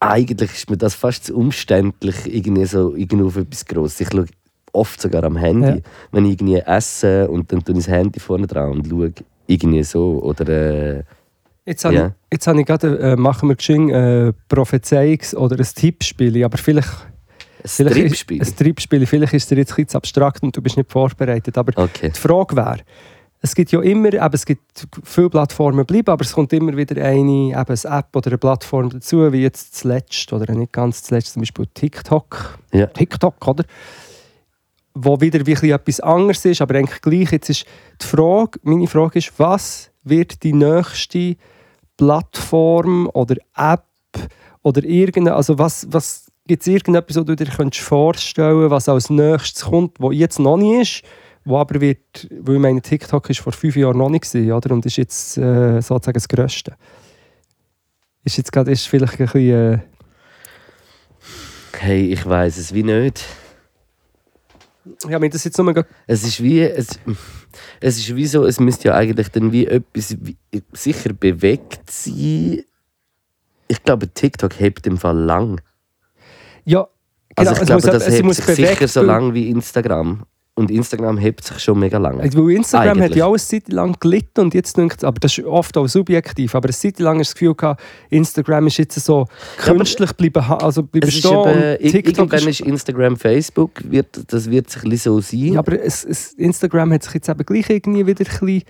Eigentlich ist mir das fast zu umständlich, irgendwie so irgendwie auf etwas Grosses. Ich schaue oft sogar am Handy, Ja. wenn ich irgendwie esse und dann tue ich das Handy vorne dran und schaue irgendwie so. Oder. Äh, Jetzt habe Ja. ich, jetzt habe ich gerade, äh, machen wir geschwind äh, Prophezeiungs- oder ein Tippspiel, aber vielleicht, ein. Ist, ein Tippspiel, vielleicht ist dir jetzt ein bisschen abstrakt und du bist nicht vorbereitet, aber Okay. die Frage wäre, es gibt ja immer, eben, es gibt viele Plattformen bleiben, aber es kommt immer wieder eine, eben eine App oder eine Plattform dazu, wie jetzt zuletzt, oder nicht ganz zuletzt, zum Beispiel TikTok. Ja. TikTok, oder? wo wieder wirklich etwas anderes ist, aber eigentlich gleich. Jetzt ist die Frage, meine Frage ist, was wird die nächste Plattform oder App oder irgendeine, also was, was gibt es irgendetwas, was du dir könntest vorstellen was als nächstes kommt, was jetzt noch nicht ist, wo aber wird, weil ich meine, TikTok ist vor fünf Jahren noch nicht gewesen, oder? und ist jetzt äh, sozusagen das Größte. Ist jetzt gerade, ist vielleicht ein bisschen... Äh, Hey, ich weiß es wie nicht. Ja, mir das jetzt gerade- Es ist wie. Es, es ist wie so, es müsste ja eigentlich dann wie etwas wie, sicher bewegt sein. Ich glaube, TikTok hebt im Fall lang. Ja, Also genau, ich es glaube, muss- das es hebt muss sich bewegt sicher so lang wie Instagram. Und Instagram hebt sich schon mega lang. Also, Weil Instagram hat Eigentlich. ja auch eine Zeit lang gelitten und jetzt denkt aber das ist oft auch subjektiv, aber eine Zeit lang du das Gefühl gehabt, Instagram ist jetzt so künstlich bleiben, also bleiben ist stehen eben, und TikTok irgendwann ist, ist Instagram, Facebook, wird, das wird sich ein bisschen so sein. ja, aber es, es, Instagram hat sich jetzt eben gleich irgendwie wieder ein bisschen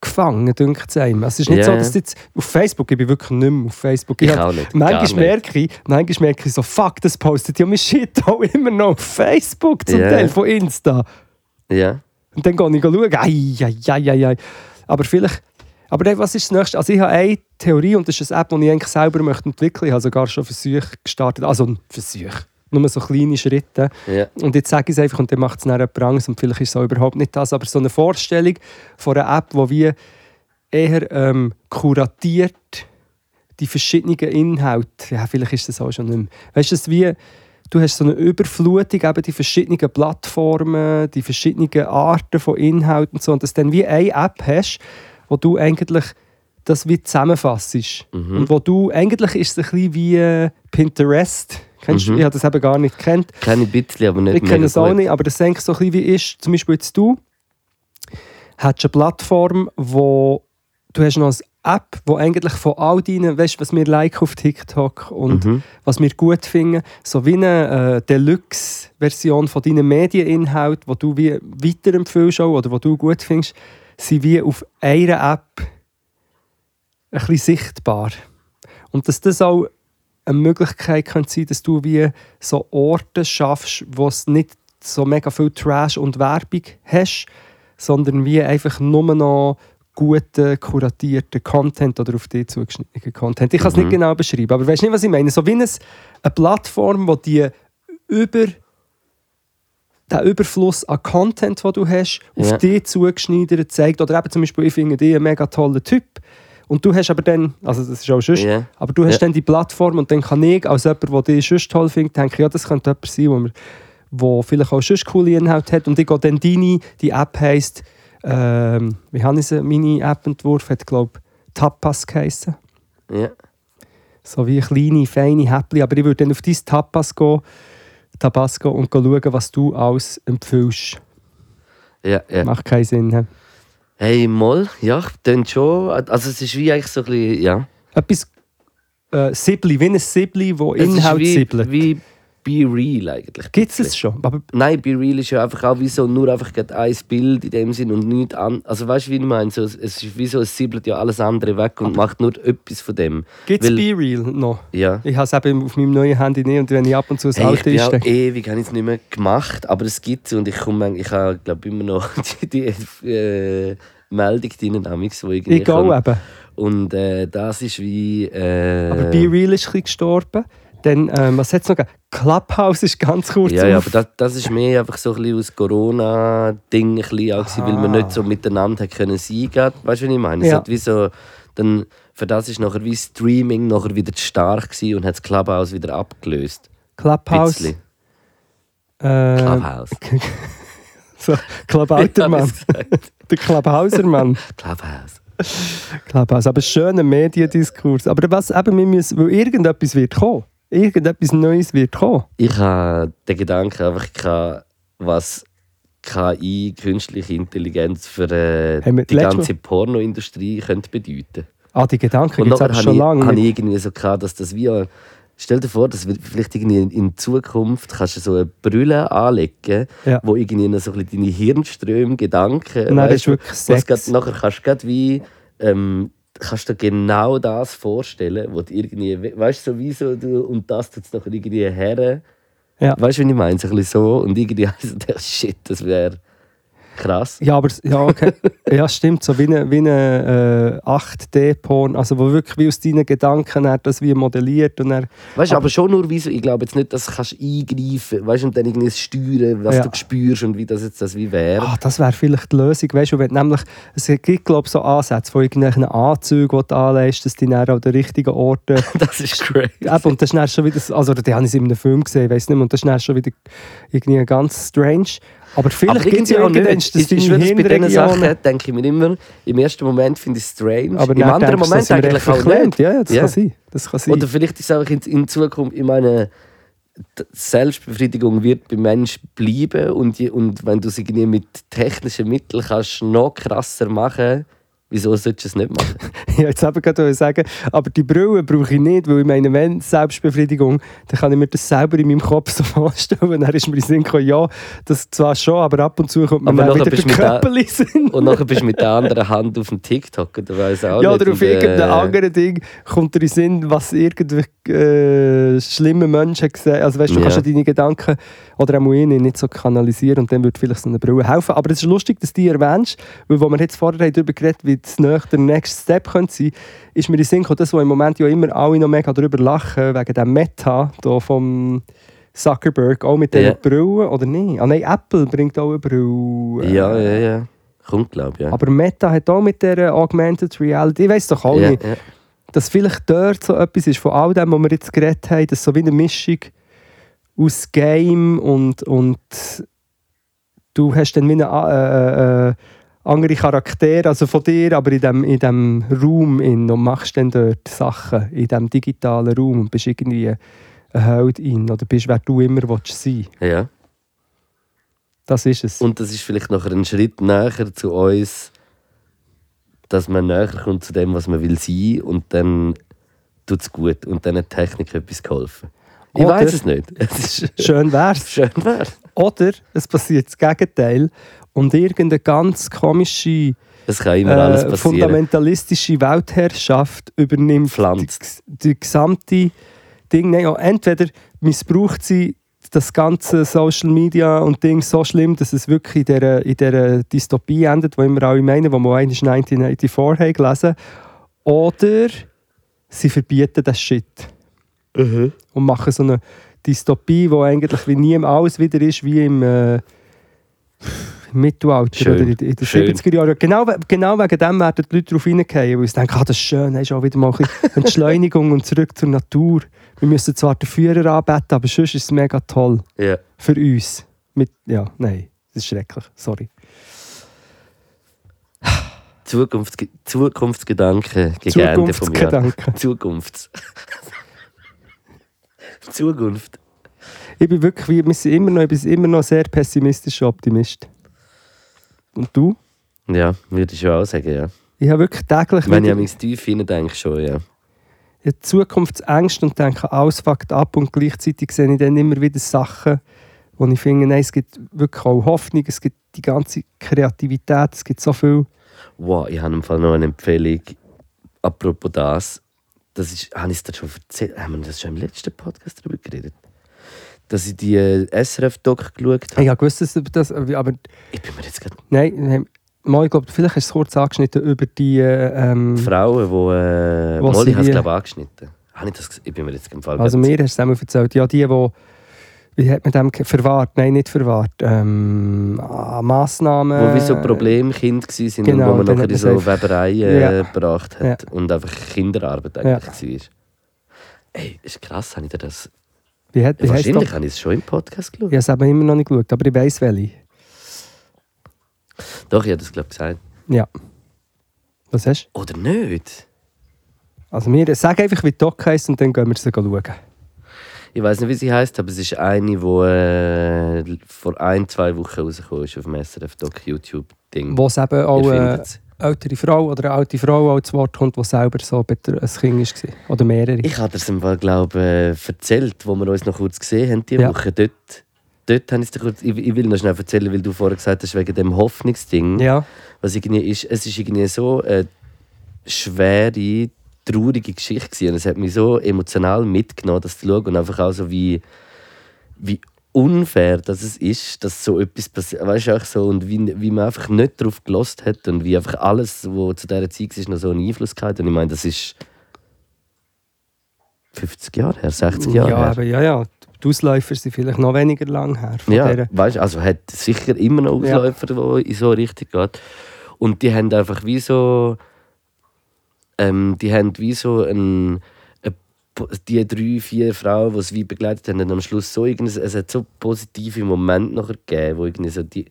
gefangen, denkt es einem. Es ist nicht Ja, so, dass jetzt auf Facebook, ich bin wirklich nicht mehr auf Facebook. Ich hab- auch nicht, Manchmal merke, ich, manchmal merke ich so, fuck, das postet ja mein Shit auch immer noch auf Facebook zum Ja. Teil von Insta. Ja. Und dann gehe ich schauen, ei, ei, ei, ei. Aber vielleicht, aber dann, was ist das Nächste? Also ich habe eine Theorie und das ist eine App, die ich eigentlich selber möchte entwickeln möchte. Ich habe sogar schon Versuche gestartet, also Versuche, nur so kleine Schritte. Ja. Und jetzt sage ich es einfach und dann macht es dann jemand anderes und vielleicht ist es auch überhaupt nicht das, aber so eine Vorstellung von einer App, die wie eher ähm, kuratiert die verschiedenen Inhalte, ja vielleicht ist das auch schon nicht mehr. Weißt du, wie, du hast so eine Überflutung, eben die verschiedenen Plattformen, die verschiedenen Arten von Inhalten und so und dass du dann wie eine App hast, wo du eigentlich das wie zusammenfassst. Mhm. Und wo du, eigentlich ist es ein bisschen wie äh, Pinterest. Kennst du? Mhm. Ich habe das eben gar nicht gekannt. Kenne ich ein bisschen, aber nicht Ich kenne es auch nicht, aber das denke ich so ein bisschen wie ist, zum Beispiel jetzt du, hast eine Plattform, wo du hast noch eine App, wo eigentlich von all deinen, weißt was wir liken auf TikTok und Mhm. was wir gut finden, so wie eine äh, Deluxe-Version von deinen Medieninhalten, die du wie weiterempfiehlst oder die du gut findest, sind wie auf einer App ein bisschen sichtbar. Und dass das auch eine Möglichkeit könnte sein, dass du wie so Orte schaffst, wo es nicht so mega viel Trash und Werbung hast, sondern wie einfach nur noch guten, kuratierten Content oder auf dich zugeschnittenen Content. Ich kann es Mhm. nicht genau beschreiben, aber weißt du nicht, was ich meine? So wie eine, eine Plattform, wo die über den Überfluss an Content, den du hast, auf Ja. dich zugeschneidert zeigt. Oder eben zum Beispiel, ich finde dich ein mega toller Typ. Und du hast aber dann, also das ist auch sonst, Ja. aber du hast Ja. dann die Plattform und dann kann ich als jemand, der dich sonst toll findet, denke, ja, das könnte jemand sein, wo, wir, wo vielleicht auch sonst coole Inhalte hat. Und ich gehe dann deine, die App heisst, ähm, wie habe ich sie, meine App-Entwurf hat, glaube ich, Tapas geheissen. Ja. So wie kleine, feine Häppchen. Aber ich würde dann auf dein Tapas gehen, Tabasco und schauen, was du alles empfiehlst. Ja, ja. Macht keinen Sinn. he? Hey, mal, ja, klingt schon. Also es ist wie eigentlich so ein bisschen, ja. Etwas äh, Sibli, wie ein Sibli, wo Inhalt wie Be Real eigentlich. Gibt es das schon? Aber Nein, Be Real ist ja einfach auch wie so nur einfach ein Bild in dem Sinn und nichts an. Also weißt du, wie ich meine? So, es ist wie so, es siebelt ja alles andere weg und macht nur etwas von dem. gibt es Weil- Be Real noch? Ja. Ich habe es eben auf meinem neuen Handy nicht und wenn ich ab und zu das Hey, ich alte bin auch einstecke. ewig, habe ich es nicht mehr gemacht, aber es gibt es und ich komme, ich habe glaube immer noch die, die äh, Meldung drin, amix, wo irgendwie Ich gehe kommt. eben. Und äh, das ist wie. Äh, Aber Be Real ist ein bisschen gestorben. Dann, ähm, was hat es noch gegeben? Clubhouse ist ganz kurz ja, ja, aber das, das ist mehr einfach so ein bisschen aus Corona-Ding, weil wir Ah. nicht so miteinander können sein konnten. Weißt du, was ich meine? Es Ja. hat wie so, dann, für das ist nachher wie Streaming nachher wieder zu stark gewesen und hat das Clubhouse wieder abgelöst. Clubhouse. Bisschen. Äh, Clubhouse. so, gesagt? Der Clubhausermann. Clubhouse. Clubhouse. Aber schöner Mediendiskurs. Aber was eben, wir müssen, weil irgendetwas wird kommen. Irgendetwas Neues wird kommen. Ich habe den Gedanken einfach gehabt, was KI, künstliche Intelligenz für äh, die ganze Pornoindustrie könnte bedeuten. Ah, die Gedanken gibt es schon ich, lange. habe ich irgendwie so gehabt, dass das wie Stell dir vor, dass vielleicht irgendwie in- Zukunft kannst du so eine Brille anlegen, Ja. wo irgendwie so ein bisschen deine Hirnströme, Gedanken, Nein, das weißt ist du, wirklich was Sex. grad, nachher kannst du wie ähm, kannst du dir genau das vorstellen, wo du irgendwie, weißt du, so wie so du und das tut es nachher irgendwie her Ja. Weißt du, wie ich meine? So ein bisschen so. Und irgendwie heisst der Shit, das wäre krass. Ja, aber ja, okay. ja, stimmt. So wie ein wie eine, äh, 8D-Porn, also wo wirklich wie aus deinen Gedanken er das wie modelliert und er, Weißt du, Aber- aber schon nur, wie so, ich glaube jetzt nicht, dass du kannst eingreifen weißt, und dann irgendwie steuern, was Ja. du spürst und wie das jetzt das wie wäre. ah, das wäre vielleicht die Lösung, weißt du, wenn nämlich, es gibt glaube ich so Ansätze, wo irgendwelche Anzüge, die du anlegst, dass die dann an den richtigen Orten Das ist crazy. Eben, und das ist dann schon wieder, also die habe ich in einem Film gesehen, weiß nicht mehr, und das ist dann schon wieder irgendwie ganz strange. Aber vielleicht Aber gibt es ja auch nicht. dass Ich, schwöre, bei diesen. Sachen denke ich mir immer, im ersten Moment finde ich es strange, Aber im anderen denkst Moment eigentlich auch nicht. Ja, ja, das Ja. kann sein. Das kann sein. Oder vielleicht ist es auch in, in Zukunft, ich meine, Selbstbefriedigung wird beim Mensch bleiben und, je- und wenn du irgendwie mit technischen Mitteln kannst noch krasser machen wieso solltest du es nicht machen? Ja, jetzt eben gerade sagen, aber die Brille brauche ich nicht, weil ich meine, wenn Selbstbefriedigung, dann kann ich mir das selber in meinem Kopf so vorstellen. Und dann ist mir in Sinn gekommen, ja, das zwar schon, aber ab und zu kommt mir dann wieder der Sinn. Und nachher bist du mit der anderen Hand auf dem TikTok oder weiss auch Ja, nicht. oder auf äh, irgendein anderes Ding kommt dir in Sinn, was irgendwelche äh, schlimme Menschen gesehen Also weißt du, du Ja. kannst ja deine Gedanken oder auch ich nicht so kanalisieren und dann würde vielleicht so eine Brille helfen. Aber es ist lustig, dass du die erwähnst, weil wo wir jetzt vorher haben darüber geredet wie nächste, der Next Step könnte sein, ist mir in Sinn gekommen, das, wo im Moment ja immer alle noch mega darüber lachen, wegen dem Meta da vom Zuckerberg, auch mit diesen Ja. Brillen, oder nicht? Ah nein, Apple bringt auch eine Brille. äh, Ja, ja, ja. Kommt, glaube ich. Ja. Aber Meta hat auch mit der Augmented Reality, ich weiß doch auch ja, nicht, ja. dass vielleicht dort so etwas ist, von all dem, was wir jetzt geredet haben, dass so wie eine Mischung aus Game und, und du hast dann wie eine äh, äh, andere Charaktere, also von dir, aber in dem, in dem Raum in und machst dann dort Sachen in dem digitalen Raum und bist irgendwie ein Held in oder bist, wer du immer willst sein. ja. Das ist es. Und das ist vielleicht noch ein Schritt näher zu uns, dass man näher kommt zu dem, was man will sein und dann tut es gut und dann hat Technik etwas geholfen. Ich weiß es nicht. Es ist Schön wär's. schön wäre. Oder es passiert das Gegenteil und irgendeine ganz komische äh, fundamentalistische Weltherrschaft übernimmt Pflanzt. die, die gesamte Ding. Nein, ja, entweder missbraucht sie das ganze Social Media und Ding so schlimm, dass es wirklich in dieser, in dieser Dystopie endet, wo immer alle meinen, wo wir einmal 1984 haben gelesen Oder sie verbieten das Shit Mhm. und machen so eine Dystopie, wo eigentlich wie nie alles wieder ist wie im äh, im Mittelalter Schön. oder in, in den Schön. 70er Jahren. Genau, genau wegen dem werden die Leute darauf hineingehen, weil sie denken, ah, das ist schön, ist auch wieder mal ein bisschen Entschleunigung und zurück zur Natur. Wir müssen zwar den Führer anbeten, aber sonst ist es mega toll Ja. für uns. Mit, ja, nein, das ist schrecklich, sorry. Zukunfts Zukunftsgedanken mir. Zukunftsgedanken. Zukunfts. Zukunft. Ich bin wirklich, wir sind immer noch, ich bin immer noch sehr pessimistischer Optimist. Und du? Ja, würde ich schon auch sagen, ja. Ich habe wirklich täglich Wenn ich an mein Tief denke, schon, ja. ich Zukunftsängste und denke, alles fuckt ab und gleichzeitig sehe ich dann immer wieder Sachen, wo ich finde, nein, es gibt wirklich auch Hoffnung, es gibt die ganze Kreativität, es gibt so viel. Wow, ich habe im Fall noch eine Empfehlung. Apropos das, das ist, habe ich es dir schon erzählt? Haben wir das schon im letzten Podcast darüber geredet? Dass ich die äh, SRF-Doc geschaut habe. Ich habe gewusst, dass das, aber Ich bin mir jetzt gerade nein, nein mal, ich glaube, vielleicht hast du es kurz angeschnitten über die, äh, ähm, Frauen, die. Äh, Molly sie hat es, glaube ich, angeschnitten. Habe ich das Ich bin mir jetzt im Fall also mir hast du es erzählt, ja, die, die, wie hat man dem verwahrt, nein, nicht verwahrt, ähm, ah, Massnahmen. Wo wie so Problemkinder waren genau, und wo man nachher in so Webereien äh, Ja. gebracht hat und einfach Kinderarbeit Ja. eigentlich war. Ey, ist krass, habe ich dir das. Wie hat, wie Wahrscheinlich doch? habe ich es schon im Podcast Ich geschaut. habe es eben immer noch nicht geschaut, aber ich weiss welche. Doch, ich habe das, glaube ich, gesagt. Ja. Was hast du? Oder nicht? Also wir sagen einfach, wie die Doc heisst und dann gehen wir sie schauen. Ich weiß nicht, wie sie heißt, aber es ist eine, die äh, vor ein, zwei Wochen rausgekommen ist auf dem SRF Doc YouTube-Ding. Wo es eben auch äh. Ältere Frau oder eine alte Frau zu Wort kommt, die selber so ein Kind war. Oder mehrere. Ich habe das im Fall, glaube äh, erzählt, wo wir uns noch kurz gesehen haben diese Ja. Woche. Dort, dort habe ich kurz... Ich, ich will noch schnell erzählen, weil du vorher gesagt hast, wegen dem Hoffnungsding. ja. Was irgendwie ist, es ist irgendwie so eine schwere, traurige Geschichte gewesen. Und es hat mich so emotional mitgenommen, das zu schauen und einfach auch so wie, wie unfair das es ist, dass so etwas passiert. Weißt du, auch so, und wie, wie man einfach nicht darauf gelost hat und wie einfach alles, was zu dieser Zeit war, noch so einen Einfluss hatte. Und ich meine, das ist 50 Jahre her, 60 Jahre ja, her. aber ja, ja. Die Ausläufer sind vielleicht noch weniger lang her. Von Ja, dieser- weißt, also hat sicher immer noch Ja. Ausläufer, die in so eine Richtung geht. Und die haben einfach wie so, ähm, die haben wie so ein, ein po- die drei, vier Frauen, die es wie begleitet haben, haben am Schluss so irgendwie, es hat so positive Momente nachher gegeben, wo irgendwie so die,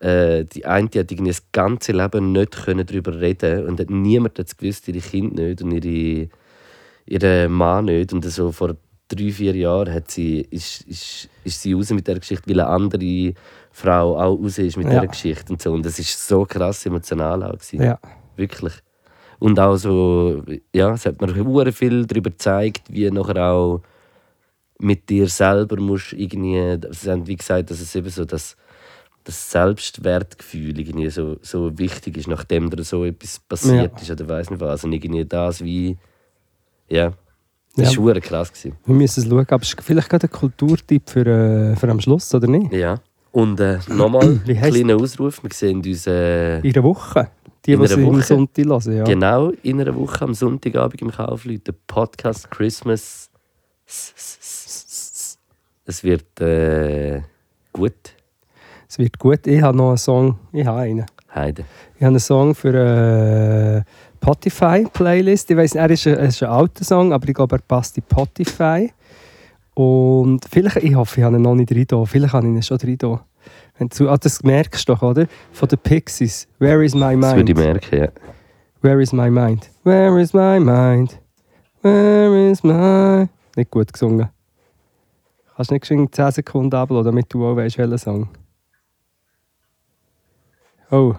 äh, die eine die hat irgendwie das ganze Leben nicht können darüber reden und hat niemand hat es gewusst, ihre Kinder nicht und ihre, ihre Mann nicht und so vor drei, vier Jahren hat sie, ist, ist, ist sie raus mit der Geschichte, weil eine andere Frau auch raus ist mit Ja. dieser Geschichte und so und das ist so krass emotional auch gewesen. Ja. Wirklich. Und auch so, ja, es hat mir viel darüber gezeigt, wie nachher auch mit dir selber musst irgendwie, sie haben wie gesagt, dass es eben so das, das Selbstwertgefühl irgendwie so, so wichtig ist, nachdem dir so etwas passiert Ja. ist oder weiß nicht was. Und irgendwie das wie, ja, Ja. das war hure krass. Gewesen. Wir müssen es schauen, aber es ist vielleicht gerade ein Kulturtipp für, äh, für am Schluss, oder nicht? Ja. Und äh, nochmal kleiner Ausruf, wir sehen uns äh, In einer Woche. Die, die sie am? Sonntag hören, ja. Genau in einer Woche am Sonntagabend im Kaufleuten. Podcast Christmas. Es wird äh, gut. Es wird gut. Ich habe noch einen Song. Ich habe einen. Heide. Ich habe einen Song für eine Spotify-Playlist. Ich weiß nicht, er ist, ein, ist ein alter Song, aber ich glaube, er passt in Spotify. Und vielleicht, ich hoffe, ich habe ihn noch nicht rein. Vielleicht habe ich ihn schon rein. Wenn du, ah, das merkst du doch, oder? Von den Pixies. Where is my Das würde ich mind? merken, ja. Where is my mind? Where is my mind? Where is my... Nicht gut gesungen. Kannst du nicht geschwind 10 Sekunden abladen, damit du auch weißt, welchen Song? Oh.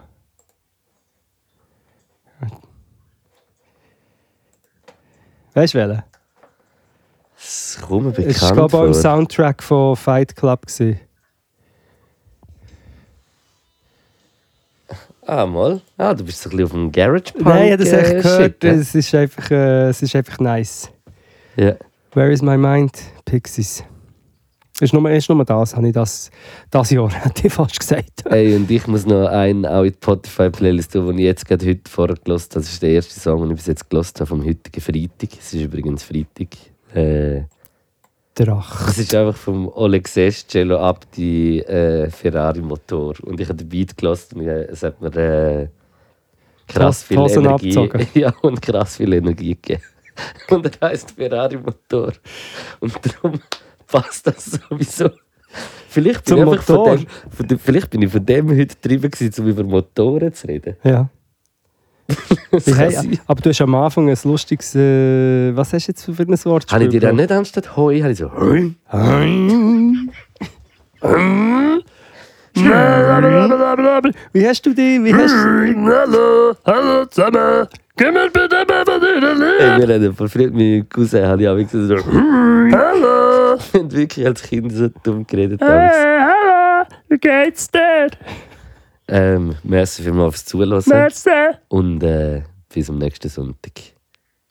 Weißt du welchen? Das kommt mir Es war, bekannt glaube ich, auch im. Soundtrack von Fight Club. Gewesen. Ah, mal. Ah, du bist so ein bisschen auf dem Garage Punk. Nein, ich habe das echt äh, gehört. Shit, ja. Es ist, einfach, äh, es ist einfach nice. Ja. Where is my mind? Pixies. Ist nur, ist nur das, habe ich das, das Jahr, hätte ich fast gesagt. Hey, und ich muss noch einen auch in die Spotify-Playlist tun, den ich jetzt gerade heute vorher gelost habe. Das ist der erste Song, den ich bis jetzt gelost habe vom heutigen Freitag. Es ist übrigens Freitag. Äh, Drach. Das ist einfach vom Alexis Cello Abdi äh, Ferrari Motor. Und ich habe den Beat gelassen und äh, es hat mir äh, krass Die viel Hosen Energie ja, und krass viel Energie gegeben. Und er heißt Ferrari Motor. Und darum passt das sowieso. Vielleicht bin, Zum ich einfach von Motor? dem, von dem, vielleicht bin ich von dem heute getrieben, gewesen, um über Motoren zu reden. Ja. Hey, aber du hast am Anfang ein lustiges. Äh, was hast du jetzt für ein Wort Habe ich dir dann nicht anstatt Hoi, habe ich so Hoi? Wie hast du die? Wie hast Hallo, hallo zusammen. Kommt bitte mal von Hey, wir reden von mit meinem Cousin, habe ich auch gesagt so Hallo. Und wirklich als Kind so dumm geredet. damals. hallo, wie geht's dir? Ähm, merci vielmals fürs Zuhören. Merci. Und äh, bis zum nächsten Sonntag.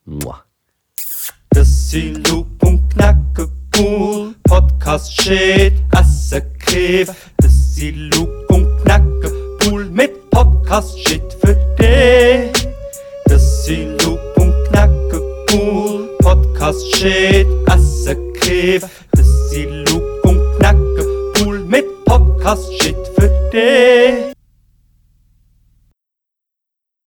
Mua. Das sind Loop und Knacken cool. Podcast shit, Essen Kiff. Das sind Loop und Knacken cool mit Podcast shit für dich. Das sind Loop und Knacken cool. Podcast shit, Essen Kiff. Das sind Loop und Knacken cool mit Podcast shit für dich.